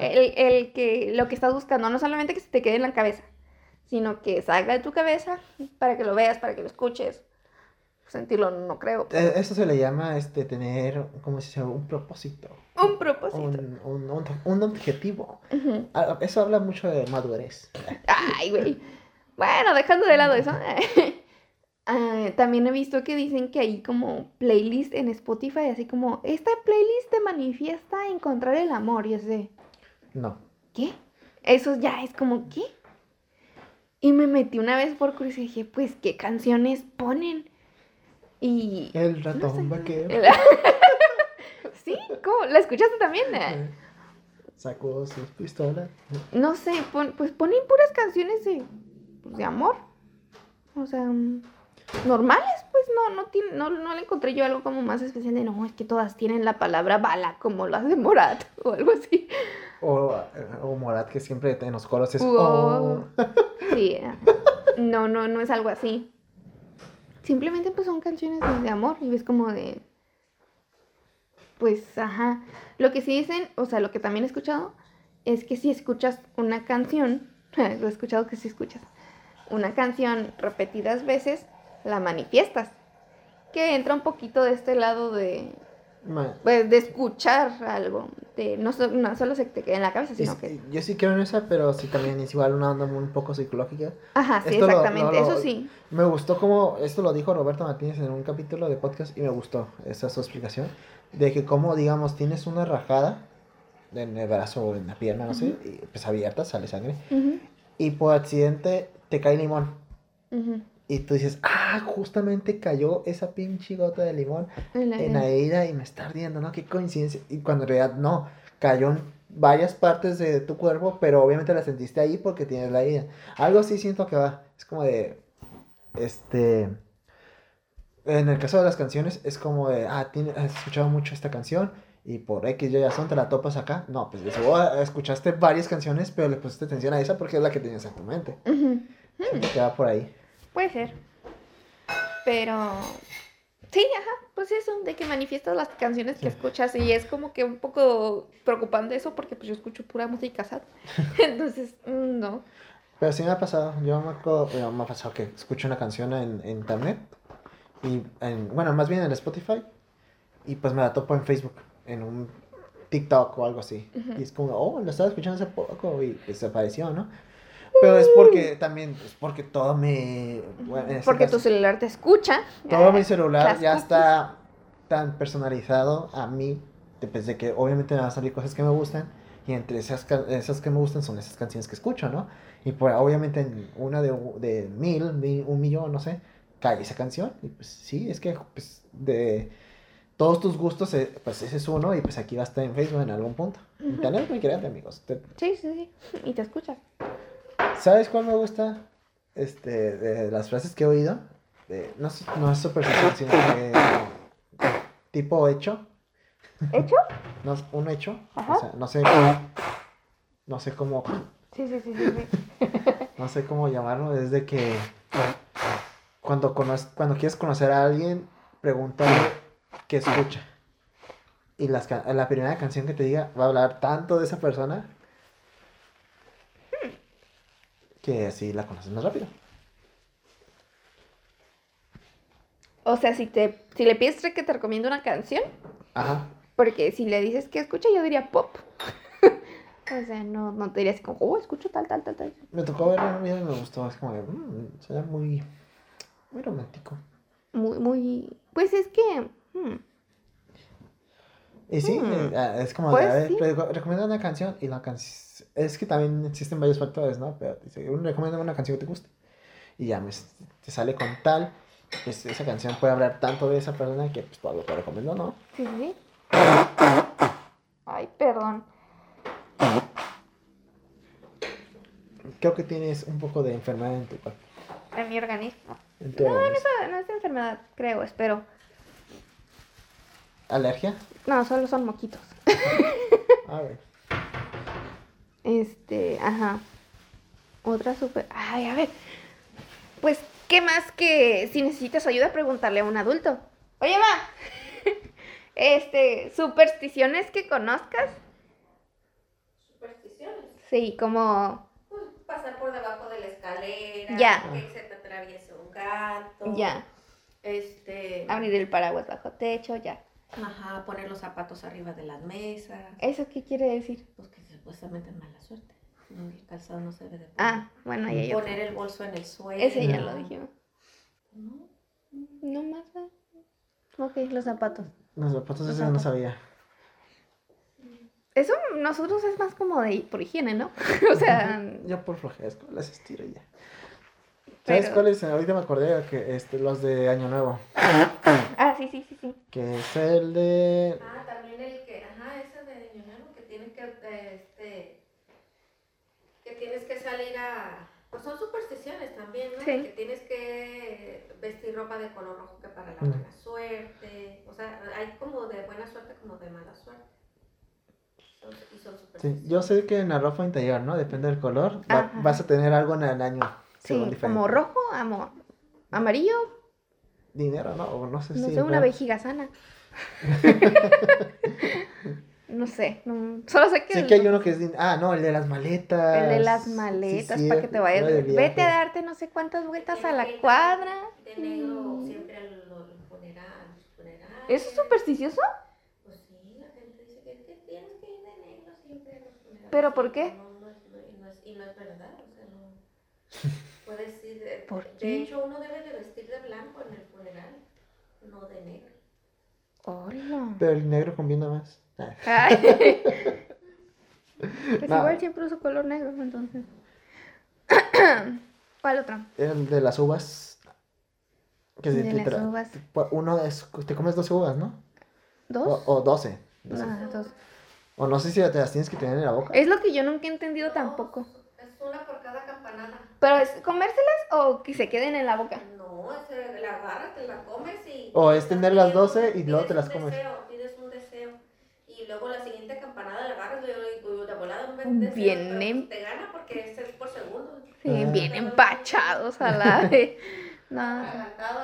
el, el, que lo que estás buscando, no solamente que se te quede en la cabeza, sino que salga de tu cabeza para que lo veas, para que lo escuches sentirlo, no creo. Eh, eso se le llama este tener, ¿cómo se llama? Un propósito. Un propósito. Un, objetivo. Ah, eso habla mucho de madurez. Ay, güey. Bueno, dejando de lado eso. Ah, también he visto que dicen que hay como playlist en Spotify, así como, esta playlist te manifiesta encontrar el amor, y de... No. ¿Qué? Eso ya es como, ¿qué? Y me metí una vez por curiosidad y dije, pues, ¿qué canciones ponen? Y... El ratón vaquero. ¿Sí? ¿Cómo? ¿La escuchaste también? Sacó sus pistolas. No sé, pues ponen puras canciones de, pues, de amor. O sea, mm, normales, pues no, no, tiene, no, no le encontré yo algo como más especial de no, es que todas tienen la palabra bala, como las de Morat o algo así. O, o Morat que siempre en los coros es. Oh. Sí, eh. no, no, no es algo así. Simplemente pues son canciones de, amor y ves como de... Pues, ajá. Lo que sí dicen, o sea, lo que también he escuchado, es que si escuchas una canción, lo he escuchado que si escuchas una canción repetidas veces, la manifiestas. Que entra un poquito de este lado de, pues, de escuchar algo, de no, no, solo se te queda en la cabeza, sino que... Yo sí creo en esa, pero sí también es igual una onda un poco psicológica. Ajá, sí, exactamente, eso sí. Me gustó como, esto lo dijo Roberto Martínez en un capítulo de podcast y me gustó esa su explicación, de que como, digamos, tienes una rajada en el brazo o en la pierna, no sé, y pues abierta, sale sangre, y por accidente te cae limón. Y tú dices, ah, justamente cayó esa pinche gota de limón en la, herida y me está ardiendo, ¿no? Qué coincidencia. Y cuando en realidad no, cayó en varias partes de tu cuerpo, pero obviamente la sentiste ahí porque tienes la herida. Algo así siento que va. Es como de, este, En el caso de las canciones, es como de, ah, tiene, has escuchado mucho esta canción y por X, Y, son te la topas acá. No, pues seguro escuchaste varias canciones, pero le pusiste atención a esa porque es la que tenías en tu mente. Ujú. Siento que va por ahí. Puede ser. Pero. Sí, ajá. Pues eso, de que manifiestas las canciones que escuchas. Y es como que un poco preocupante eso porque pues yo escucho pura música sad. Entonces, mm, no. Pero sí me ha pasado, yo me, acuerdo- bueno, me ha pasado que escucho una canción en, en internet, y en, bueno, más bien en Spotify, y pues me la topo en Facebook, en un TikTok o algo así. Y es como, oh, lo estaba escuchando hace poco y pues apareció, ¿no? Pero es porque también, es porque todo mi... bueno, en este Porque tu caso, celular te escucha. todo mi celular ya cookies. está tan personalizado a mí, de, pues, de que obviamente me van a salir cosas que me gustan, y entre esas, esas que me gustan son esas canciones que escucho, ¿no? Y pues obviamente en una de, de mil, mil, un millón, no sé, cae esa canción, y pues sí, es que pues de todos tus gustos, eh, pues ese es uno, y pues aquí va a estar en Facebook en algún punto. Internet es muy grande, amigos. Sí, sí, sí. Y te escucha. ¿Sabes cuál me gusta? Este, de las frases que he oído. De- no, es- no es superstición, sino que tipo hecho. ¿Hecho? No, es un hecho. Ajá. O sea, no sé. No sé cómo. Sí, sí, sí, sí. sí. No sé cómo llamarlo. Es de que. Cuando, conoces, cuando quieres conocer a alguien, pregúntale qué escucha. Y las, la primera canción que te diga va a hablar tanto de esa persona. Que así la conoces más rápido. O sea, si te si le pides que te recomiendo una canción, Ajá. porque si le dices que escucha, yo diría pop. o sea, no, no te diría así como, oh, escucho tal, tal, tal, tal. Me tocó ver una amiga y me gustó. Es como de, mmm, suena muy, muy romántico. Muy, muy. Pues es que. hmm, Y sí, Hmm. eh, ah, es como Pues de, sí. re- recomienda una canción y la canción. Es que también existen varios factores, ¿no? Pero dice, uno recomienda una canción que te guste. Y ya me, te sale con tal. Pues esa canción puede hablar tanto de esa persona que pues todo lo que recomiendo, ¿no? Sí, sí. Ay, perdón. Creo que tienes un poco de enfermedad en tu cuerpo. En mi organismo. En tu No, no es, no es enfermedad, creo, espero. ¿Alergia? No, solo son moquitos. A ver. Este, ajá. Otra super. Ay, a ver. Pues, ¿qué más que si necesitas ayuda, preguntarle a un adulto? Oye, ma. Este, supersticiones que conozcas. Supersticiones. Sí, como. Pues pasar por debajo de la escalera. Ya. Que se te atraviese un gato. Ya. Este. Abrir el paraguas bajo techo, ya. Ajá, poner los zapatos arriba de las mesas. ¿Eso qué quiere decir? Pues que supuestamente es mala suerte. El calzado no se debe de poner. Ah, bueno, ahí hay otro. Poner el bolso en el suelo. Ese ya lo dijimos. ¿No? No más. Ok, los zapatos. Los zapatos ese no sabía. Eso nosotros es más como de por higiene, ¿no? o sea, Yo por flojera, las estiro ya. ¿Sabes Pero- cuáles? Ahorita me acordé que este, los de Año Nuevo. ah, sí, sí, sí, sí. Que es el de. Ah, también el que, ajá, ese de Nuevo, que tienes que, este, que tienes que salir a, pues son supersticiones también, ¿no? Sí. Que tienes que vestir ropa de color rojo que para la Mm. buena suerte, o sea, hay como de buena suerte como de mala suerte. Son, y son Sí, yo sé que en la ropa interior, ¿no? Depende del color. va- vas a tener algo en el año. Sí, como rojo, amo, amarillo, Dinero, ¿no? O no sé no si. sé, una va- vejiga sana. no sé, no- solo sé que Sí el, que hay uno que es. din- Ah, no, el de las maletas. el de las maletas sí, para que te vayas. Vete viaje. a darte no sé cuántas vueltas a la cuadra. De negro Mm. siempre a los funerales. ¿Eso es supersticioso? Pues sí, la gente dice que, que tienes que ir de negro siempre a los funerales. ¿Pero por qué? No, no es, no, y no es, y no es verdad, o sea, no. Puedes ir de, ¿Por de qué? hecho, uno debe de vestir de blanco en el funeral, no de negro. Hola. Pero el negro combina más. Ay. Pues No. igual siempre uso color negro, entonces. ¿Cuál otra? El de las uvas. Que De te las uvas. te- Uno es. Te comes 12 uvas, ¿no? ¿Dos? O, o 12. no sé. Ah, dos. O no sé si te las tienes que tener en la boca. Es lo que yo nunca he entendido tampoco. Es una por cada campanada. ¿Pero es comérselas o que se queden en la boca? No, es la agarras, te la comes y... O es tener las pides- 12 y luego te las un comes. Deseo, pides un deseo. Y luego la siguiente campanada la agarras y de volada un deseo. Bien pero em- Te gana porque es por segundo. Sí, Ah. bien empachados a la de... No.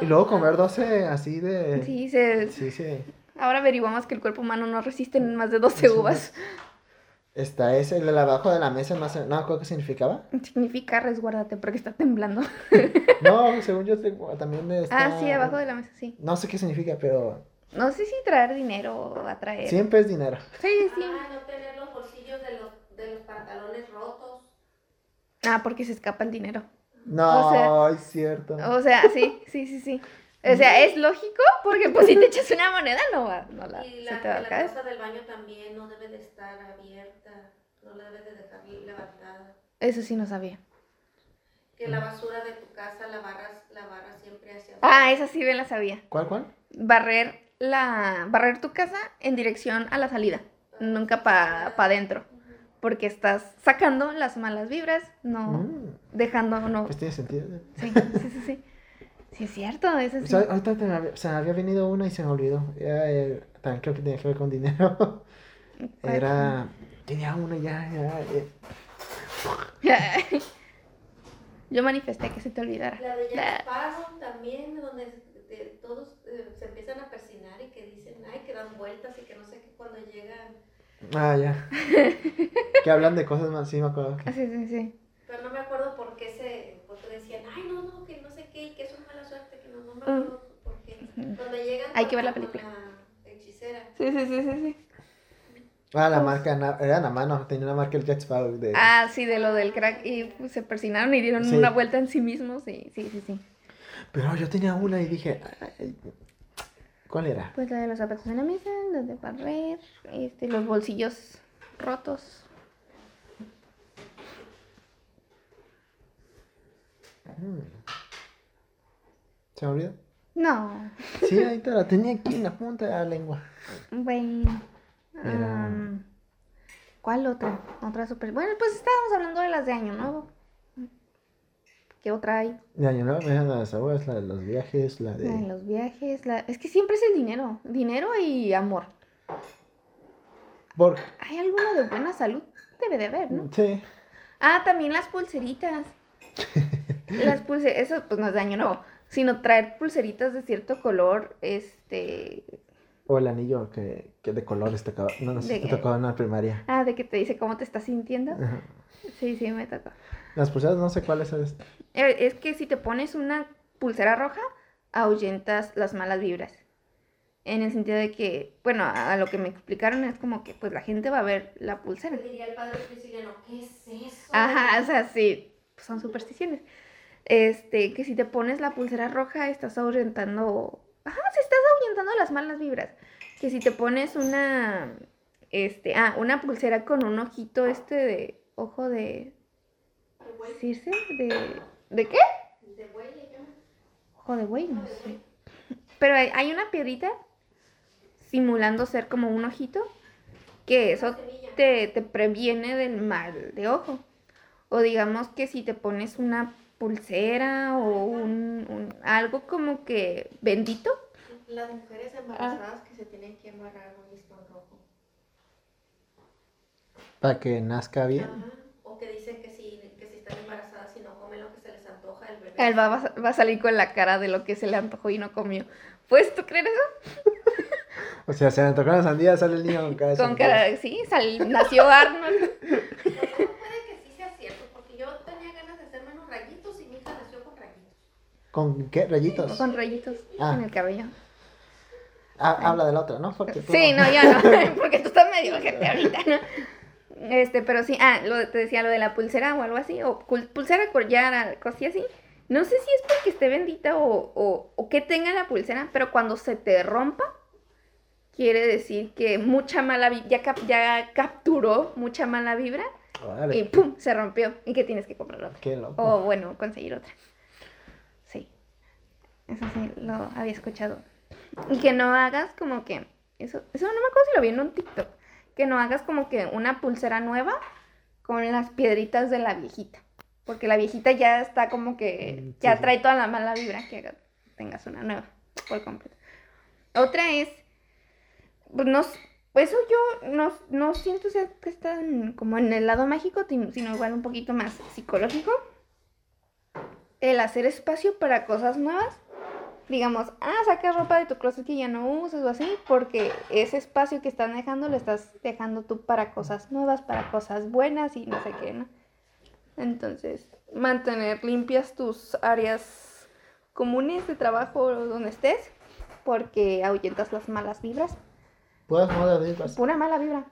Y luego comer 12 así de... Sí, se... Sí, sí. ahora averiguamos que el cuerpo humano no resiste más de 12 uvas. Está ese, el de abajo de la mesa, no sé, no, ¿qué significaba? Significa resguárdate porque está temblando. No, según yo tengo- también está... Ah, sí, abajo de la mesa, sí. No sé qué significa, pero No sé si traer dinero o atraer. siempre es dinero. Sí, sí. Ah, no tener los bolsillos de los, de los pantalones rotos. Ah, porque se escapa el dinero. No, O sea- es cierto. O sea, sí, sí, sí, sí. O sea, es lógico porque pues si te echas una moneda no va, no la, Y se la, te va a la caer. taza del baño también no debe de estar abierta. No la debes de dejar levantada. Eso sí no sabía. Que la basura de tu casa la barras, la barras siempre hacia Ah, esa sí bien la sabía. ¿Cuál, cuál? Barrer la barrer tu casa en dirección a la salida, nunca para pa adentro, porque estás sacando las malas vibras, no Mm, dejando no. pues tiene sentido. Sí, sí, sí, sí. Sí es cierto, eso sí. O sea, ahorita te me había- se me había venido una y se me olvidó. Era, eh, también creo que tenía que ver con dinero. Era... Tenía una ya, ya. eh. Yo manifesté que se te olvidara. La de. Jack Sparrow también, donde de- todos eh, se empiezan a persinar y que dicen, ay, que dan vueltas y que no sé qué cuando llegan. Ah, ya. que hablan de cosas más, sí me acuerdo. que- Ah, Sí, sí, sí. Pero no me acuerdo por qué se, porque decían, ay, no, no, que no sé qué, y que es una mala suerte, que no, no. Cuando llegan Hay que ver la película. la hechicera. Sí, sí, sí, sí, sí. Ah, la marca, na- era la mano, tenía una marca el Sparrow de... Ah, sí, de lo del crack. Y pues, se persinaron y dieron Sí. una vuelta en sí mismos. Sí, sí, sí, sí. Pero yo tenía una y dije, ay, ¿cuál era? Pues la de los zapatos en la mesa, la de barrer, este, los bolsillos rotos. Mm. ¿Se me olvidó? No, Sí, ahí te la tenía aquí en la punta de la lengua. bueno. Era- ¿Cuál otra? Otra super. Bueno, pues estábamos hablando de las de Año Nuevo. ¿Qué otra hay? De año nuevo, eran las aguas, la de los viajes, la La de de... los viajes, la... es que siempre es el dinero. Dinero y amor. Por... ¿Hay alguno de buena salud? Debe de haber, ¿no? Sí. Ah, también las pulseritas. Las pulseritas, eso pues no es de año nuevo, sino traer pulseritas de cierto color, este... O el anillo que, que de colores te acaba... No, no sé te tocaba en la primaria. Ah, de que te dice cómo te estás sintiendo. Ajá. Sí, sí, me tocó. Las pulseras no sé cuáles es. Eh, Es que si te pones una pulsera roja, ahuyentas las malas vibras. En el sentido de que, bueno, a a lo que me explicaron es como que pues la gente va a ver la pulsera. Diría el padre siciliano, ¿qué es eso? Ajá, o sea, sí, pues, son supersticiones. Este, que si te pones la pulsera roja, estás ahuyentando. Ajá, se estás ahuyentando las malas vibras. Que si te pones una. Este, ah, una pulsera con un ojito este de. Ojo de. Circe, de. ¿De qué? de buey. Ojo de buey, no sé. Pero hay, hay una piedrita simulando ser como un ojito. Que eso te, te previene del mal de ojo. O digamos que si te pones una pulsera o un, un- algo como que bendito. Las mujeres embarazadas que se tienen que amarrar un listón rojo. Para que nazca bien. Ajá. O que dicen que si, que si están embarazadas y no comen lo que se les antoja, el bebé. Él va, va- va a salir con la cara de lo que se le antojó y no comió. ¿Puedes tú creer eso? O sea, se le tocó la sandía, sale el niño con cara de Con cara sí, sal- nació Arnold. Pues, no, puede que sí sea cierto, porque yo tenía ganas de hacerme unos rayitos y mi hija nació con rayitos. ¿Con qué? ¿Rayitos? Con rayitos Ah. en el cabello. Ah, habla de la otra, ¿no? Porque tú Sí, no, yo no, porque tú estás medio gente ahorita, ¿no? Este, pero sí, ah, lo, te decía lo de la pulsera o algo así, o pulsera collar, cosas así. No sé si es porque esté bendita o, o, o que tenga la pulsera, pero cuando se te rompa, quiere decir que mucha mala vibra, ya, cap- ya capturó mucha mala vibra y ¡pum! se rompió y que tienes que comprar otra. qué loco. O bueno, conseguir otra. Eso sí, lo había escuchado. Y que no hagas como que. Eso, eso no me acuerdo si lo vi en un TikTok. Que no hagas como que una pulsera nueva con las piedritas de la viejita. Porque la viejita ya está como que. Mm, sí, Ya sí. trae toda la mala vibra que tengas una nueva por completo. Otra es, pues no, pues eso yo no, no siento que están como en el lado mágico, sino igual un poquito más psicológico. El hacer espacio para cosas nuevas. Digamos, ah, sacas ropa de tu closet que ya no usas o así, porque ese espacio que están dejando lo estás dejando tú para cosas nuevas, para cosas buenas y no sé qué, ¿no? Entonces, mantener limpias tus áreas comunes de trabajo o donde estés, porque ahuyentas las malas vibras. Puedas moda vibras. Pura mala vibra.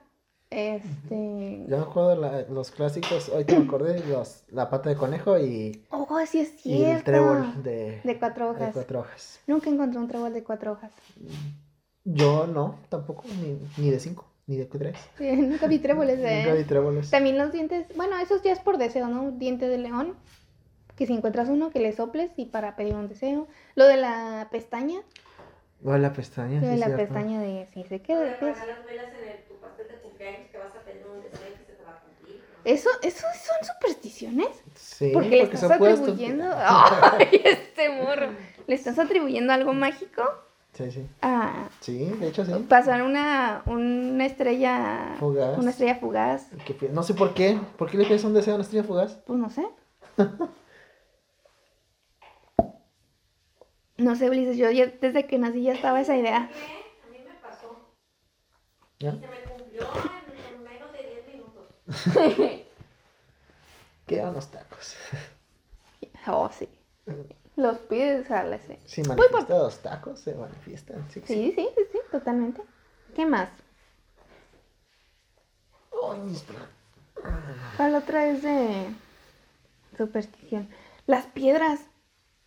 Este. Yo me acuerdo la- los clásicos, hoy te acordé, los, la pata de conejo y, Oh, sí es y cierto. el trébol de, De cuatro de hojas. cuatro hojas. Nunca encontré un trébol de cuatro hojas. Yo no, tampoco, ni, ni de cinco, ni de tres. Sí, nunca vi tréboles Nunca vi de. tréboles. También los dientes. Bueno, esos ya es por deseo, ¿no? Diente de león. Que si encuentras uno, que le soples y para pedir un deseo. Lo de la pestaña. O la pestaña, Lo de sí, la cierto. pestaña de. Sí, se O queda. de es- apagar las velas en el, tu pastel de cumpleaños que vas a pedir un deseo y que se te va a cumplir. ¿no? ¿Eso, ¿Eso son supersticiones? Sí, Porque le estás atribuyendo. ¡Ay, este morro! ¿Le estás atribuyendo algo mágico Sí, sí. a Sí, de hecho sí. pasar una, una estrella. Fugaz. Una estrella fugaz. Que No sé por qué. ¿Por qué le pides un deseo a una estrella fugaz? Pues no sé. No sé, Ulises, yo ya- desde que nací ya estaba esa idea. ¿Qué? A mí me pasó. ¿Ya? Y se me cumplió en, en menos de 10 minutos. Quedan los tacos. Oh, sí. Los pides a la. Si por- manifiestan los tacos, se manifiestan. Sí, sí. Sí, sí, sí, totalmente. ¿Qué más? Espera. ¿Cuál otra es de superstición? Las piedras.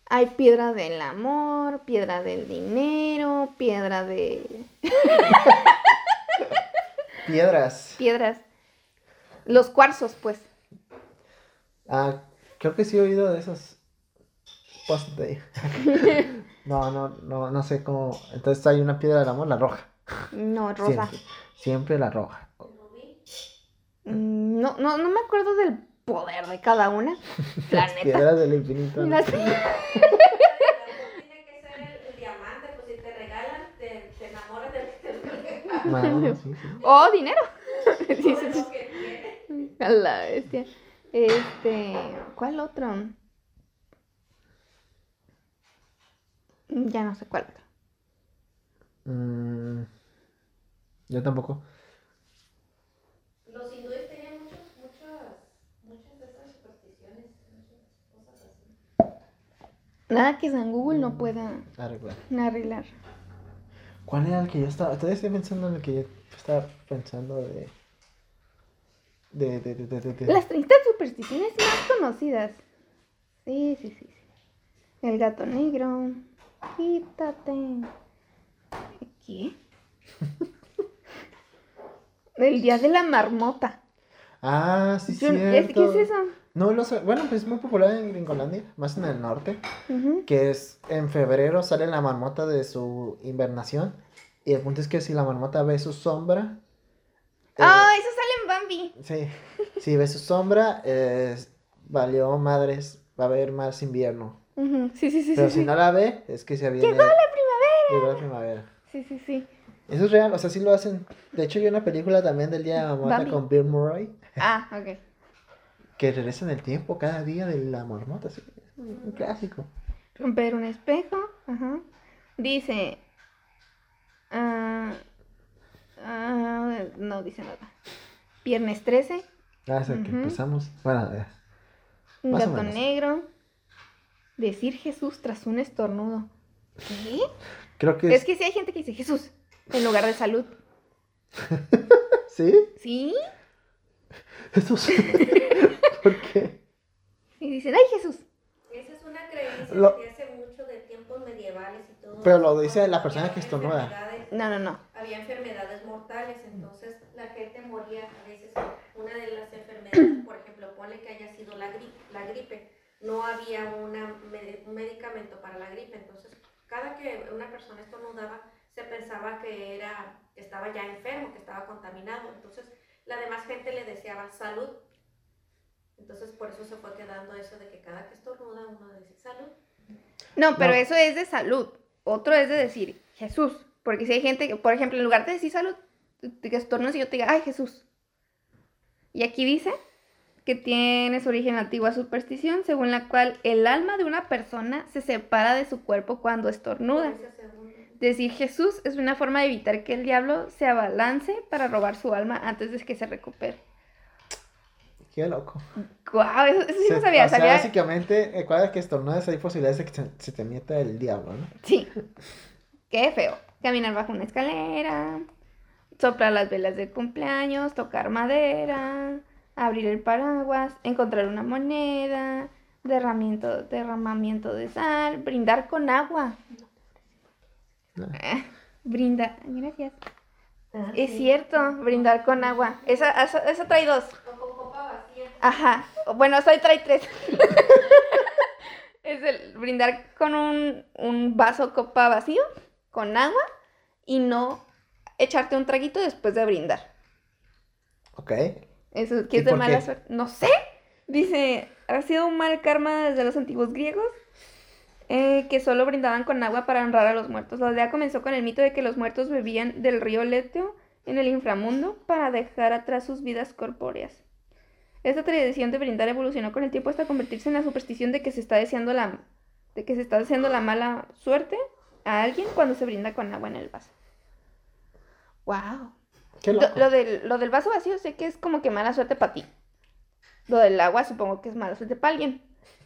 Hay piedra del amor, piedra del dinero, piedra de... Piedras. Piedras. Los cuarzos, pues. Ah, creo que sí he oído de esos de No, no, no, no sé cómo. Entonces hay una piedra del amor, la roja. No, rosa. Siempre, siempre la roja. Mm, No, no, no me acuerdo del poder de cada una. La Las neta. piedras del infinito. ¿no? Las- tiene que ser el, el diamante, pues. Bueno, sí, sí. ¡Oh, dinero! Sí, sí, sí. A la bestia. Este, ¿cuál otro? Ya no sé cuál otro. Mm, yo tampoco. Los hindúes tenían muchos, muchas, muchas de esas supersticiones, muchas cosas así. Nada que San Google no pueda Arreglar. arreglar. ¿Cuál era el que yo estaba? Todavía estoy pensando en el que yo estaba pensando de. De, de, de, Las 30 supersticiones más conocidas. Sí, sí, sí. sí. El gato negro. Quítate. ¿Qué? El día de la marmota. Ah, sí, es- ¿Qué es eso? No lo sé. Bueno, pues es muy popular en Gringolandia, más en el norte. Ujú. Que es en febrero sale la marmota de su invernación. Y el punto es que si la marmota ve su sombra. eh, Ah, eso Sí, si ve su sombra, eh, valió madres, va a haber más invierno. Ujú, Sí, sí, sí, Pero sí. si sí. no la ve, es que se viene. ¡Llegó la primavera! Llegó la primavera. Sí, sí, sí. Eso es real, o sea, sí lo hacen. De hecho, hay una película también del Día de la Marmota con Bill Murray, Ah, ok. que regresa en el tiempo cada día de la marmota, sí, es un clásico. Romper un espejo. Ajá. Dice. ah, ah, no dice nada. Viernes 13. Hasta que empezamos. Bueno, eh, Un gato negro. Decir Jesús tras un estornudo. ¿Qué? creo que Es es. que sí hay gente que dice Jesús en lugar de salud. ¿Sí? ¿Sí? Sí. ¿Por qué? Y dicen, ¡ay Jesús! Esa es una creencia Lo- que hace mucho de tiempos medievales y todo. Pero lo dice la persona que estornuda. No, no, no. Había enfermedades mortales, entonces la gente moría a veces. Una de las enfermedades, por ejemplo, ponle que haya sido la gripe, la gripe. No había una, un medicamento para la gripe, entonces cada que una persona estornudaba se pensaba que era que estaba ya enfermo, que estaba contaminado. Entonces la demás gente le deseaba salud. Entonces por eso se fue quedando eso de que cada que estornuda uno dice salud. No, pero No. eso es de salud. Otro es de decir Jesús. Porque si hay gente que, por ejemplo, en lugar de decir salud, te que estornudes y yo te diga, ay, Jesús. Y aquí dice que tiene su origen antigua superstición, según la cual el alma de una persona se separa de su cuerpo cuando estornuda. Decir Jesús es una forma de evitar que el diablo se abalance para robar su alma antes de que se recupere. Qué loco. Guau, eso, eso sí Se- no sabía. o sea, sabía... básicamente, eh, cada que estornudas hay posibilidades de que se, se te meta el diablo, ¿no? Sí. Qué feo. Caminar bajo una escalera, soplar las velas de cumpleaños, tocar madera, abrir el paraguas, encontrar una moneda, derramiento, derramamiento de sal, brindar con agua. No. Eh, brinda. Gracias. Ah, Es sí. cierto, brindar con agua. Esa, esa, esa trae dos. Ajá. Bueno, soy trae tres. es el brindar con un, un vaso copa vacío, con agua, y no echarte un traguito después de brindar. Ok. Eso que ¿Y es de mala qué? suerte. No sé. Dice, ha sido un mal karma desde los antiguos griegos. eh, que solo brindaban con agua para honrar a los muertos. La aldea comenzó con el mito de que los muertos bebían del río Leteo en el inframundo para dejar atrás sus vidas corpóreas. Esta tradición de brindar evolucionó con el tiempo hasta convertirse en la superstición de que se está deseando la, de que se está deseando la mala suerte a alguien cuando se brinda con agua en el vaso. Wow. Qué Lo, loco. lo del, lo del vaso vacío sé que es como que mala suerte para ti. Lo del agua supongo que es mala suerte para alguien.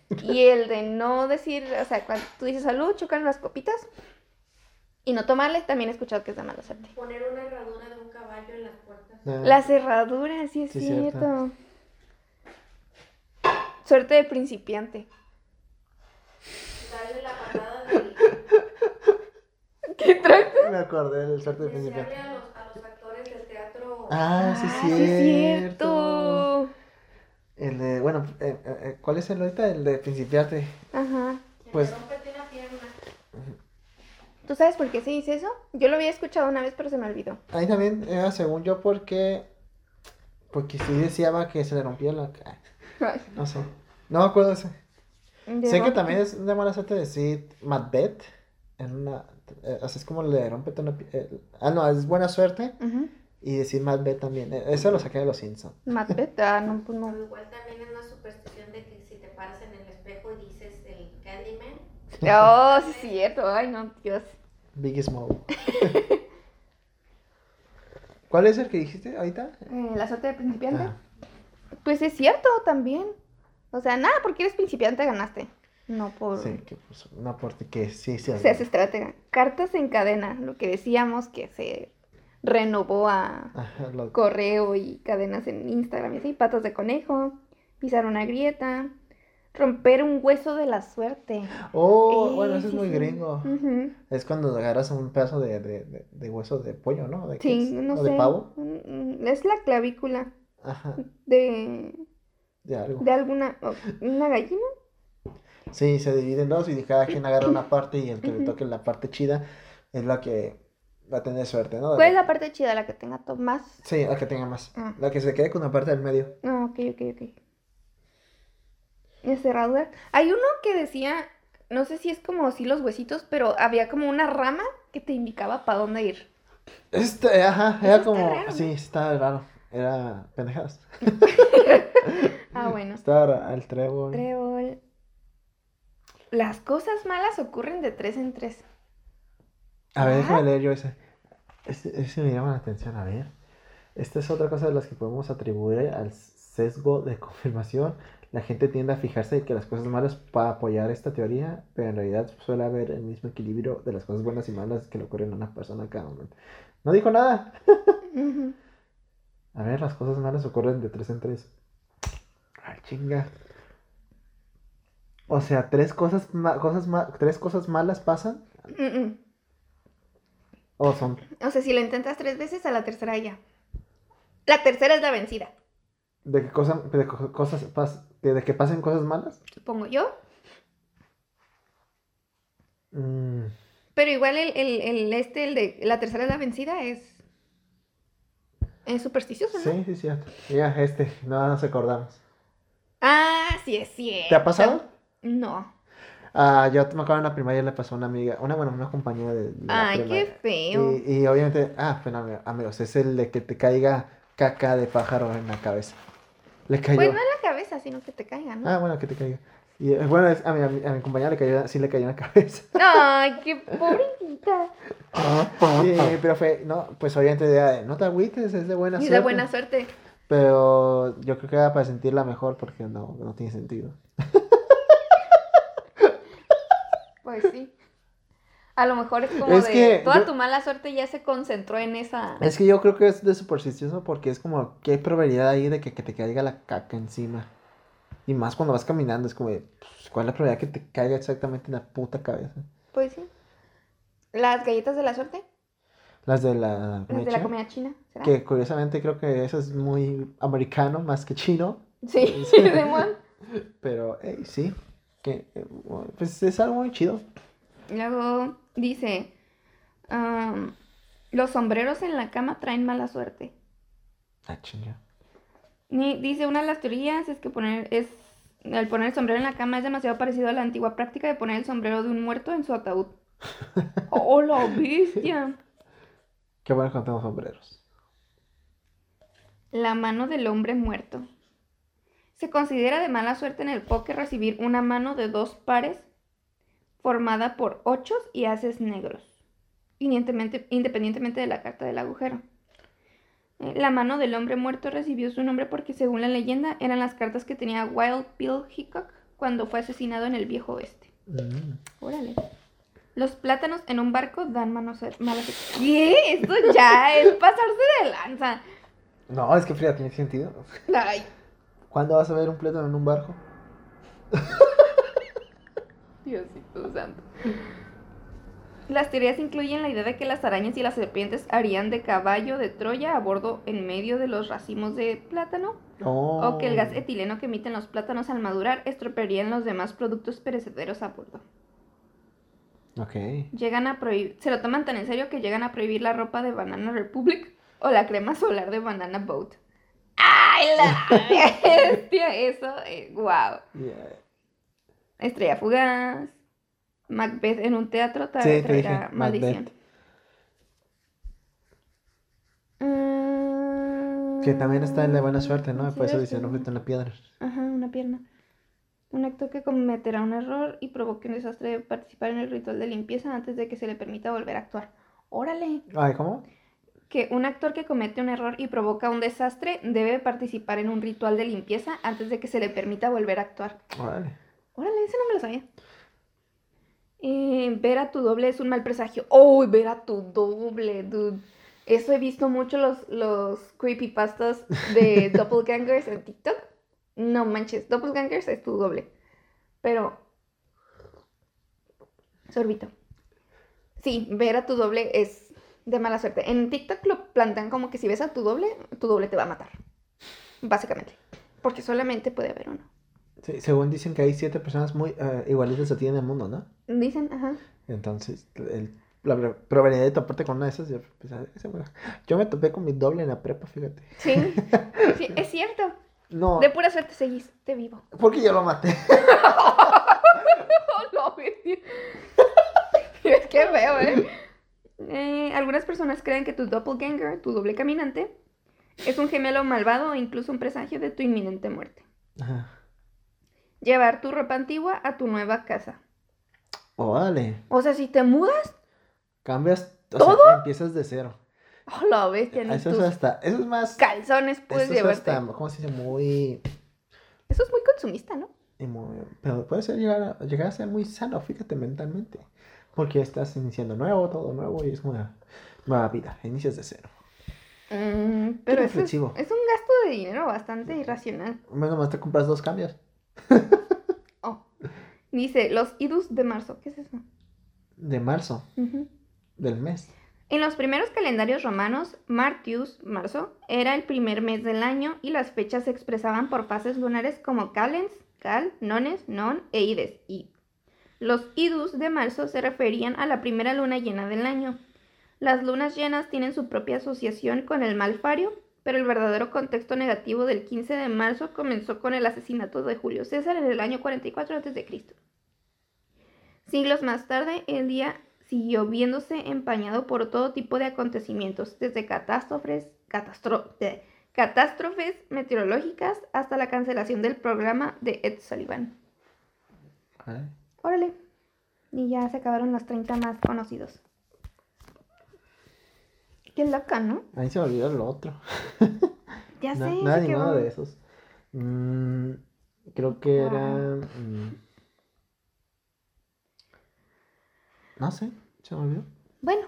Y el de no decir, o sea, cuando tú dices salud, chocan las copitas y no tomarle, también he escuchado que es de mala suerte. Poner una herradura de un caballo en las puertas. Ah, La cerradura, sí es Sí, cierto. cierto. Suerte de principiante. Darle la. Me acordé del suerte de principiante. a los, a los actores del teatro. Ah, sí, Ah, cierto. es cierto. El de, bueno, eh, eh, eh, ¿cuál es el ahorita? El de principiante. Ajá. pues- una pierna. ¿Tú sabes por qué se dice eso? Yo lo había escuchado una vez, pero se me olvidó. Ahí también era según yo porque, porque sí deseaba que se le rompía la... ay, No sé. No me acuerdo de ese. De Sé que también es de mala suerte decir Macbeth en una... eh, sea, es como le rompe una... pi- eh, ah, no, es buena suerte. Y decir Macbeth también. eh, Eso lo saqué de los Simpsons. Macbeth, ah, no, pues no. Igual también es una superstición de que si te paras en el espejo y dices el Candyman, Oh, sí es cierto. Ay, no, Dios. Big Small. ¿Cuál es el que dijiste ahorita? Eh, la suerte de principiante. Ah, Pues es cierto también. O sea, nada, porque eres principiante ganaste. No por sí, que pues, no porque que sí, sí. seas estratega. Cartas en cadena, lo que decíamos que se renovó a Ajá, lo- correo y cadenas en Instagram y así, patas de conejo, pisar una grieta, romper un hueso de la suerte. Oh, Eh, bueno, eso es muy gringo. Es cuando agarras un pedazo de, de, de, de hueso de pollo, ¿no? ¿De Sí, es? no ¿O sé. de pavo? Mm, mm, Es la clavícula Ajá, de, de algo. de alguna, una gallina. Sí, se divide en dos y cada quien agarra una parte y el que le toque la parte chida es la que va a tener suerte, ¿no? ¿Cuál es la parte chida, la que tenga más? Sí, la que tenga más. Ah. La que se quede con la parte del medio. Ah, ok, ok, ok. ¿Y cerradura? Hay uno que decía, no sé si es como así los huesitos, pero había como una rama que te indicaba para dónde ir. Este, ajá, era como, raro, sí, estaba raro. Era pendejadas. Ah, bueno. Estaba el trébol. Trébol. Las cosas malas ocurren de tres en tres. A ver, Ah. déjame leer yo ese. Ese, ese me llama la atención, a ver. Esta es otra cosa de las que podemos atribuir al sesgo de confirmación. La gente tiende a fijarse en que las cosas malas para apoyar esta teoría, pero en realidad suele haber el mismo equilibrio de las cosas buenas y malas que le ocurren a una persona cada momento. No dijo nada. A ver, las cosas malas ocurren de tres en tres. Ay, chinga. O sea, tres cosas, cosas tres cosas malas pasan. Mm, mm. O son O sea, si lo intentas tres veces, a la tercera ya. La tercera es la vencida, de que cosas, de co- cosas pas- de, de que pasen cosas malas. supongo yo. Mm, Pero igual el, el, el este, el de la tercera es la vencida, es. Es supersticioso, ¿no? sí, sí, cierto. Ya, este, no nos acordamos. Ah, sí es cierto. ¿Te ha pasado? No. Ah, yo me acuerdo en la primaria le pasó a una amiga, una, bueno, una compañera de, de la Ay, qué feo. Y, y obviamente, ah, ami- amigos, es el de que te caiga caca de pájaro en la cabeza. Le cayó. Pues no en la cabeza, sino que te caiga, ¿no? Ah, bueno, que te caiga. Y eh, bueno, es- a, mi, a, mi, a mi compañera le cayó, sí le cayó en la cabeza. Ay, qué pobrecita. Sí, pero fue, no, pues obviamente de, no te agüites, es de buena Y suerte. de buena suerte. Pero yo creo que era para sentirla mejor porque no, no tiene sentido. Pues sí. A lo mejor es como Es de que toda yo- tu mala suerte ya se concentró en esa. Es que yo creo que es de supersticioso porque es como que hay probabilidad ahí de que, que te caiga la caca encima. Y más cuando vas caminando, es como de, pues, ¿cuál es la probabilidad que te caiga exactamente en la puta cabeza? Pues sí. Las galletas de la suerte, Las de la las comida de la china, comida china, ¿será? Que curiosamente creo que eso es muy americano más que chino. Sí, Sí. Simón. Pero, hey, sí. Que, eh, pues es algo muy chido. Luego dice, los sombreros en la cama traen mala suerte. Ah, chinga. Dice, una de las teorías es que poner es al poner el sombrero en la cama es demasiado parecido a la antigua práctica de poner el sombrero de un muerto en su ataúd. ¡Oh, la bestia! Qué bueno tengo sombreros. La mano del hombre muerto. Se considera de mala suerte en el póker recibir una mano de dos pares formada por ochos y haces negros, independientemente, independientemente de la carta del agujero. Eh, La mano del hombre muerto recibió su nombre porque, según la leyenda, eran las cartas que tenía Wild Bill Hickok cuando fue asesinado en el viejo oeste. Mm. Órale. Los plátanos en un barco dan manos malas. ¿Qué? Esto ya es pasarse de lanza. No, es que Frida tiene sentido. Ay, ¿Cuándo vas a ver un plátano en un barco? Diosito santo. Las teorías incluyen la idea de que las arañas y las serpientes harían de caballo de Troya a bordo en medio de los racimos de plátano, o que el gas Oh. etileno que emiten los plátanos al madurar estropearían los demás productos perecederos a bordo. Ok. Llegan a prohibir, se lo toman tan en serio que llegan a prohibir la ropa de Banana Republic o la crema solar de Banana Boat. ¡Ay, la bestia! Eso, eh, wow. Yeah. Estrella fugaz. Macbeth en un teatro Sí, te traerá dije, maldición. Macbeth. Que también está en la buena suerte, ¿no? sí, Por eso es dice, frito en la piedra. Ajá, una pierna. Un actor que cometerá un error y provoque un desastre de participar en el ritual de limpieza antes de que se le permita volver a actuar. ¡Órale! Ay, ¿cómo? Que un actor que comete un error y provoca un desastre debe participar en un ritual de limpieza antes de que se le permita volver a actuar. Órale. Órale, ese no me lo sabía. Eh, ver a tu doble es un mal presagio. ¡Oh, ver a tu doble, dude! Eso he visto mucho los, los creepypastas de doppelgangers en TikTok. No manches, doppelgangers es tu doble. Pero... Sorbito. Sí, ver a tu doble es de mala suerte. En TikTok lo plantean como que si ves a tu doble, tu doble te va a matar. Básicamente. Porque solamente puede haber uno. Sí, según dicen que hay siete personas muy eh, igualitas a ti en el mundo, ¿no? Dicen, ajá. Entonces, el- la pro- probabilidad de toparte con una de esas, yo, pues, ah. Yo me topé con mi doble en la prepa, fíjate. Sí, sí, es cierto. No, De pura suerte seguiste vivo. porque yo lo maté. no, es que feo, ¿eh? Eh, Algunas personas creen que tu doppelganger, tu doble caminante, es un gemelo malvado o incluso un presagio de tu inminente muerte. Ajá. Llevar tu ropa antigua a tu nueva casa. Oh, vale. O sea, si te mudas, Cambias, o ¿Todo? sea, empiezas de cero. oh, la bestia, Eso es hasta, eso es más, calzones puedes eso es llevarte. hasta, ¿cómo se dice? Muy, Eso es muy consumista, ¿no? y muy- pero puede ser llegar a, llegar a ser muy sano, fíjate, mentalmente. Porque estás iniciando nuevo, todo nuevo, y es una nueva vida, inicias de cero. Mm, pero es, un gasto de dinero bastante irracional. Menos más te compras dos cambios. Oh. Dice, los idus de marzo. ¿Qué es eso? De marzo, del mes. En los primeros calendarios romanos, Martius, marzo, era el primer mes del año y las fechas se expresaban por fases lunares como calens, cal, nones, non e ides, id. Los idus de marzo se referían a la primera luna llena del año. Las lunas llenas tienen su propia asociación con el malfario, pero el verdadero contexto negativo del 15 de marzo comenzó con el asesinato de Julio César en el año 44 a.C. Siglos más tarde, el día siguió viéndose empañado por todo tipo de acontecimientos, desde catástrofes, meteorológicas hasta la cancelación del programa de Ed Sullivan. Órale. Y ya se acabaron los 30 más conocidos. Qué loca, ¿no? A mí se me olvidó lo otro. Ya sé. nada, se ninguno quedó- de esos. Mm, creo que era. mm, no sé, se me olvidó. Bueno,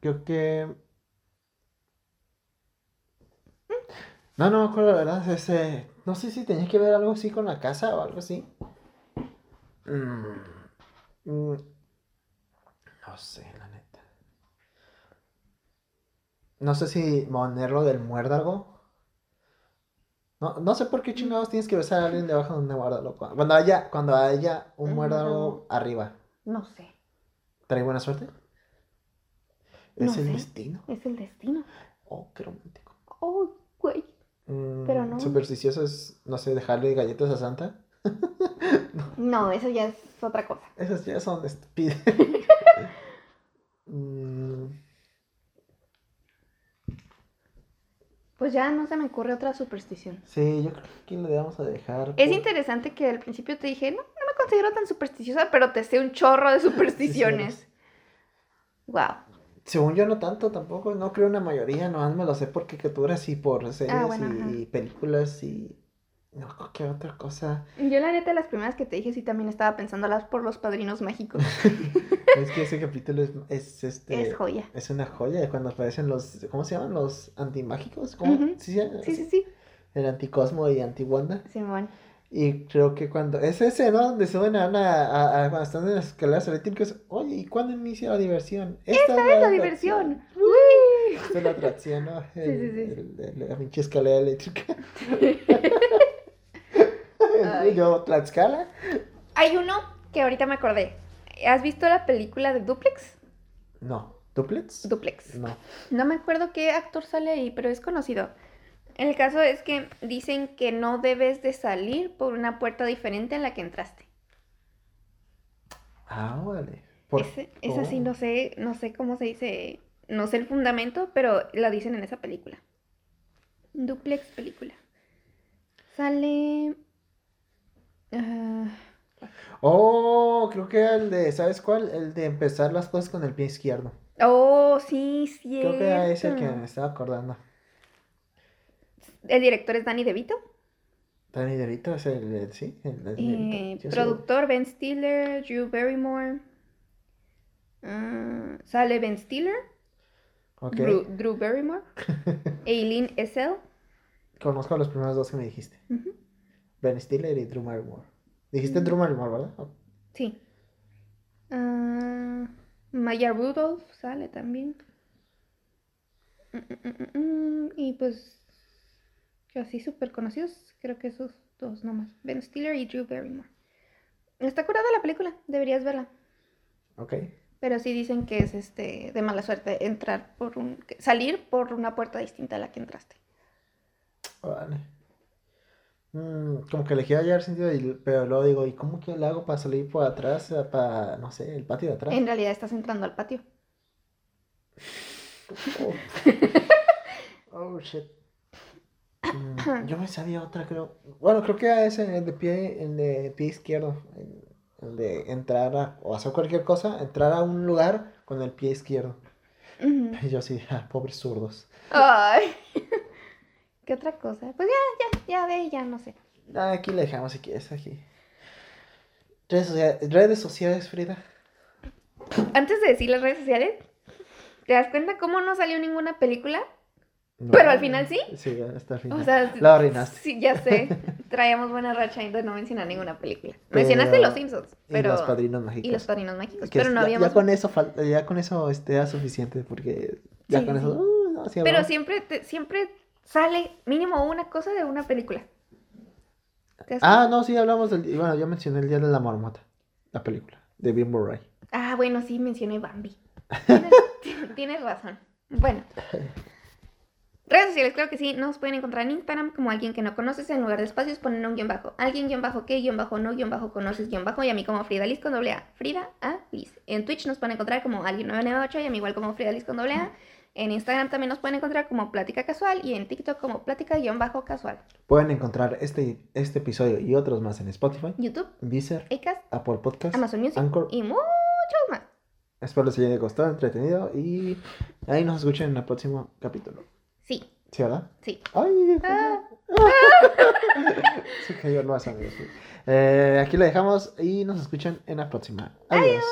Creo que. No, no me acuerdo la verdad. Ese... No sé si tenía que ver algo así con la casa o algo así. Mm, mm, No sé, la neta. No sé si ponerlo del muérdago. No, no sé por qué chingados tienes que besar a alguien debajo de un muérdago. Cu- Cuando haya, cuando haya un muérdago arriba. no sé. ¿Trae buena suerte? No ¿Es el sé. destino? Es el destino. Oh, qué romántico. Oh, güey. Mm, Pero no. Supersticioso es, no sé, dejarle galletas a Santa. No, eso ya es otra cosa. Esas ya son estúpidas. Mm, Pues ya no se me ocurre otra superstición. sí, yo creo que aquí le debemos a dejar. Es por- interesante que al principio te dije, no, no me considero tan supersticiosa, pero te sé un chorro de supersticiones. Wow. Según yo no tanto tampoco, no creo una mayoría, nomás me lo sé por caricaturas y por series Ah, bueno, y, ajá. y películas y... No, ¿qué otra cosa? Yo la neta, las primeras que te dije, sí también estaba pensándolas por los padrinos mágicos. es que ese capítulo es, es este... Es joya. Es una joya cuando aparecen los... ¿Cómo se llaman? Los antimágicos. ¿Cómo? Ujú. ¿Sí, sí, Sí, sí, sí. El anticosmo y antiwanda. Simón. Y creo que cuando... Es ese, ¿no? Donde suben a una... A, a- cuando están en las escaleras eléctricas. Oye, ¿y cuándo inicia la diversión? Esta, Es la diversión. Uy. Esta es la atracción, ¿no? El- sí, sí. el- el- la pinche escalera eléctrica. Ay. Yo, Tlaxcala. Hay uno que ahorita me acordé. ¿Has visto la película de Duplex? No. ¿Duplets? Duplex. No. No me acuerdo qué actor sale ahí, pero es conocido. El caso es que dicen que no debes de salir por una puerta diferente a la que entraste. Ah, vale. Por- Ese, esa sí oh. no sé, no sé cómo se dice, no sé el fundamento, pero la dicen en esa película. Duplex película. Sale. Oh, creo que era el de, ¿sabes cuál? El de empezar las cosas con el pie izquierdo. oh, sí, sí. Creo que era ese el que me estaba acordando. El director es Danny DeVito. Danny DeVito es el, el- sí, el, el Eh, productor Ben Stiller, Drew Barrymore. Ah, sale Ben Stiller. Drew, Drew Barrymore, Aileen Essel. Conozco los primeros dos que me dijiste. Ujú, Ben Stiller y Drew Barrymore. Dijiste Mm. Drew Barrymore, ¿verdad? Oh, Sí. Ah, Maya Rudolph sale también. Mm, mm, Y pues, así súper conocidos, creo que esos dos nomás. Ben Stiller y Drew Barrymore. Está curada la película, deberías verla. Ok. Pero sí dicen que es este de mala suerte entrar por un salir por una puerta distinta a la que entraste. Vale. Mm, como que le quiero hallar sentido, y- pero luego digo, ¿y cómo que le hago para salir por atrás? Para, no sé, el patio de atrás. En realidad estás entrando al patio. Oh. Oh, shit. Mm, yo me sabía otra, creo. Bueno, creo que ese, el de pie, el de pie izquierdo. El, de entrar a, o hacer cualquier cosa, entrar a un lugar con el pie izquierdo. Ujú. Y yo así, ah, pobres zurdos. Ay. ¿Qué otra cosa? Pues ya, ya, ya ve, ya no sé. Ah, aquí le dejamos si quieres, aquí. Redes sociales, redes sociales, Frida. Antes de decir las redes sociales, ¿te das cuenta cómo no salió ninguna película? No. Pero al final sí. Sí, hasta el final. O sea, La arruinaste. Sí, ya sé. Traíamos buena racha de no mencionar ninguna película. Pero- Mencionaste Los Simpsons, Y pero los padrinos mágicos. y los padrinos mágicos, pero no ya, habíamos ya con eso ya con eso este, era suficiente porque ya Sí, con eso sí. uh, no, sí Pero siempre, te- siempre sale mínimo una cosa de una película. ¿Te das Ah, no, sí hablamos del bueno, yo mencioné el día de la marmota, la película de Bill Murray. Ah, bueno, sí, mencioné Bambi. Tienes, tienes razón. Bueno. Redes sociales, creo que sí. Nos pueden encontrar en Instagram como alguien que no conoces. En lugar de espacios ponen un guion bajo. Alguien guion bajo que guion bajo no guion bajo conoces guion bajo. Y a mí como Frida Liz con doble A. Frida A Liz. En Twitch nos pueden encontrar como alguien 998 y a mí igual como Frida Liz con doble A. En Instagram también nos pueden encontrar como Plática Casual y en TikTok como Plática guion bajo casual. Pueden encontrar este, este episodio y otros más en Spotify, YouTube, Deezer, Acast, Apple Podcasts, Amazon Music Anchor. y muchos más. Espero les haya gustado, entretenido y ahí nos escuchen en el próximo capítulo. Sí, ¿Sí, verdad? sí. Ay, Ah. se cayó el vaso, amigos. Eh, aquí lo dejamos y nos escuchan en la próxima. Adiós. Adiós.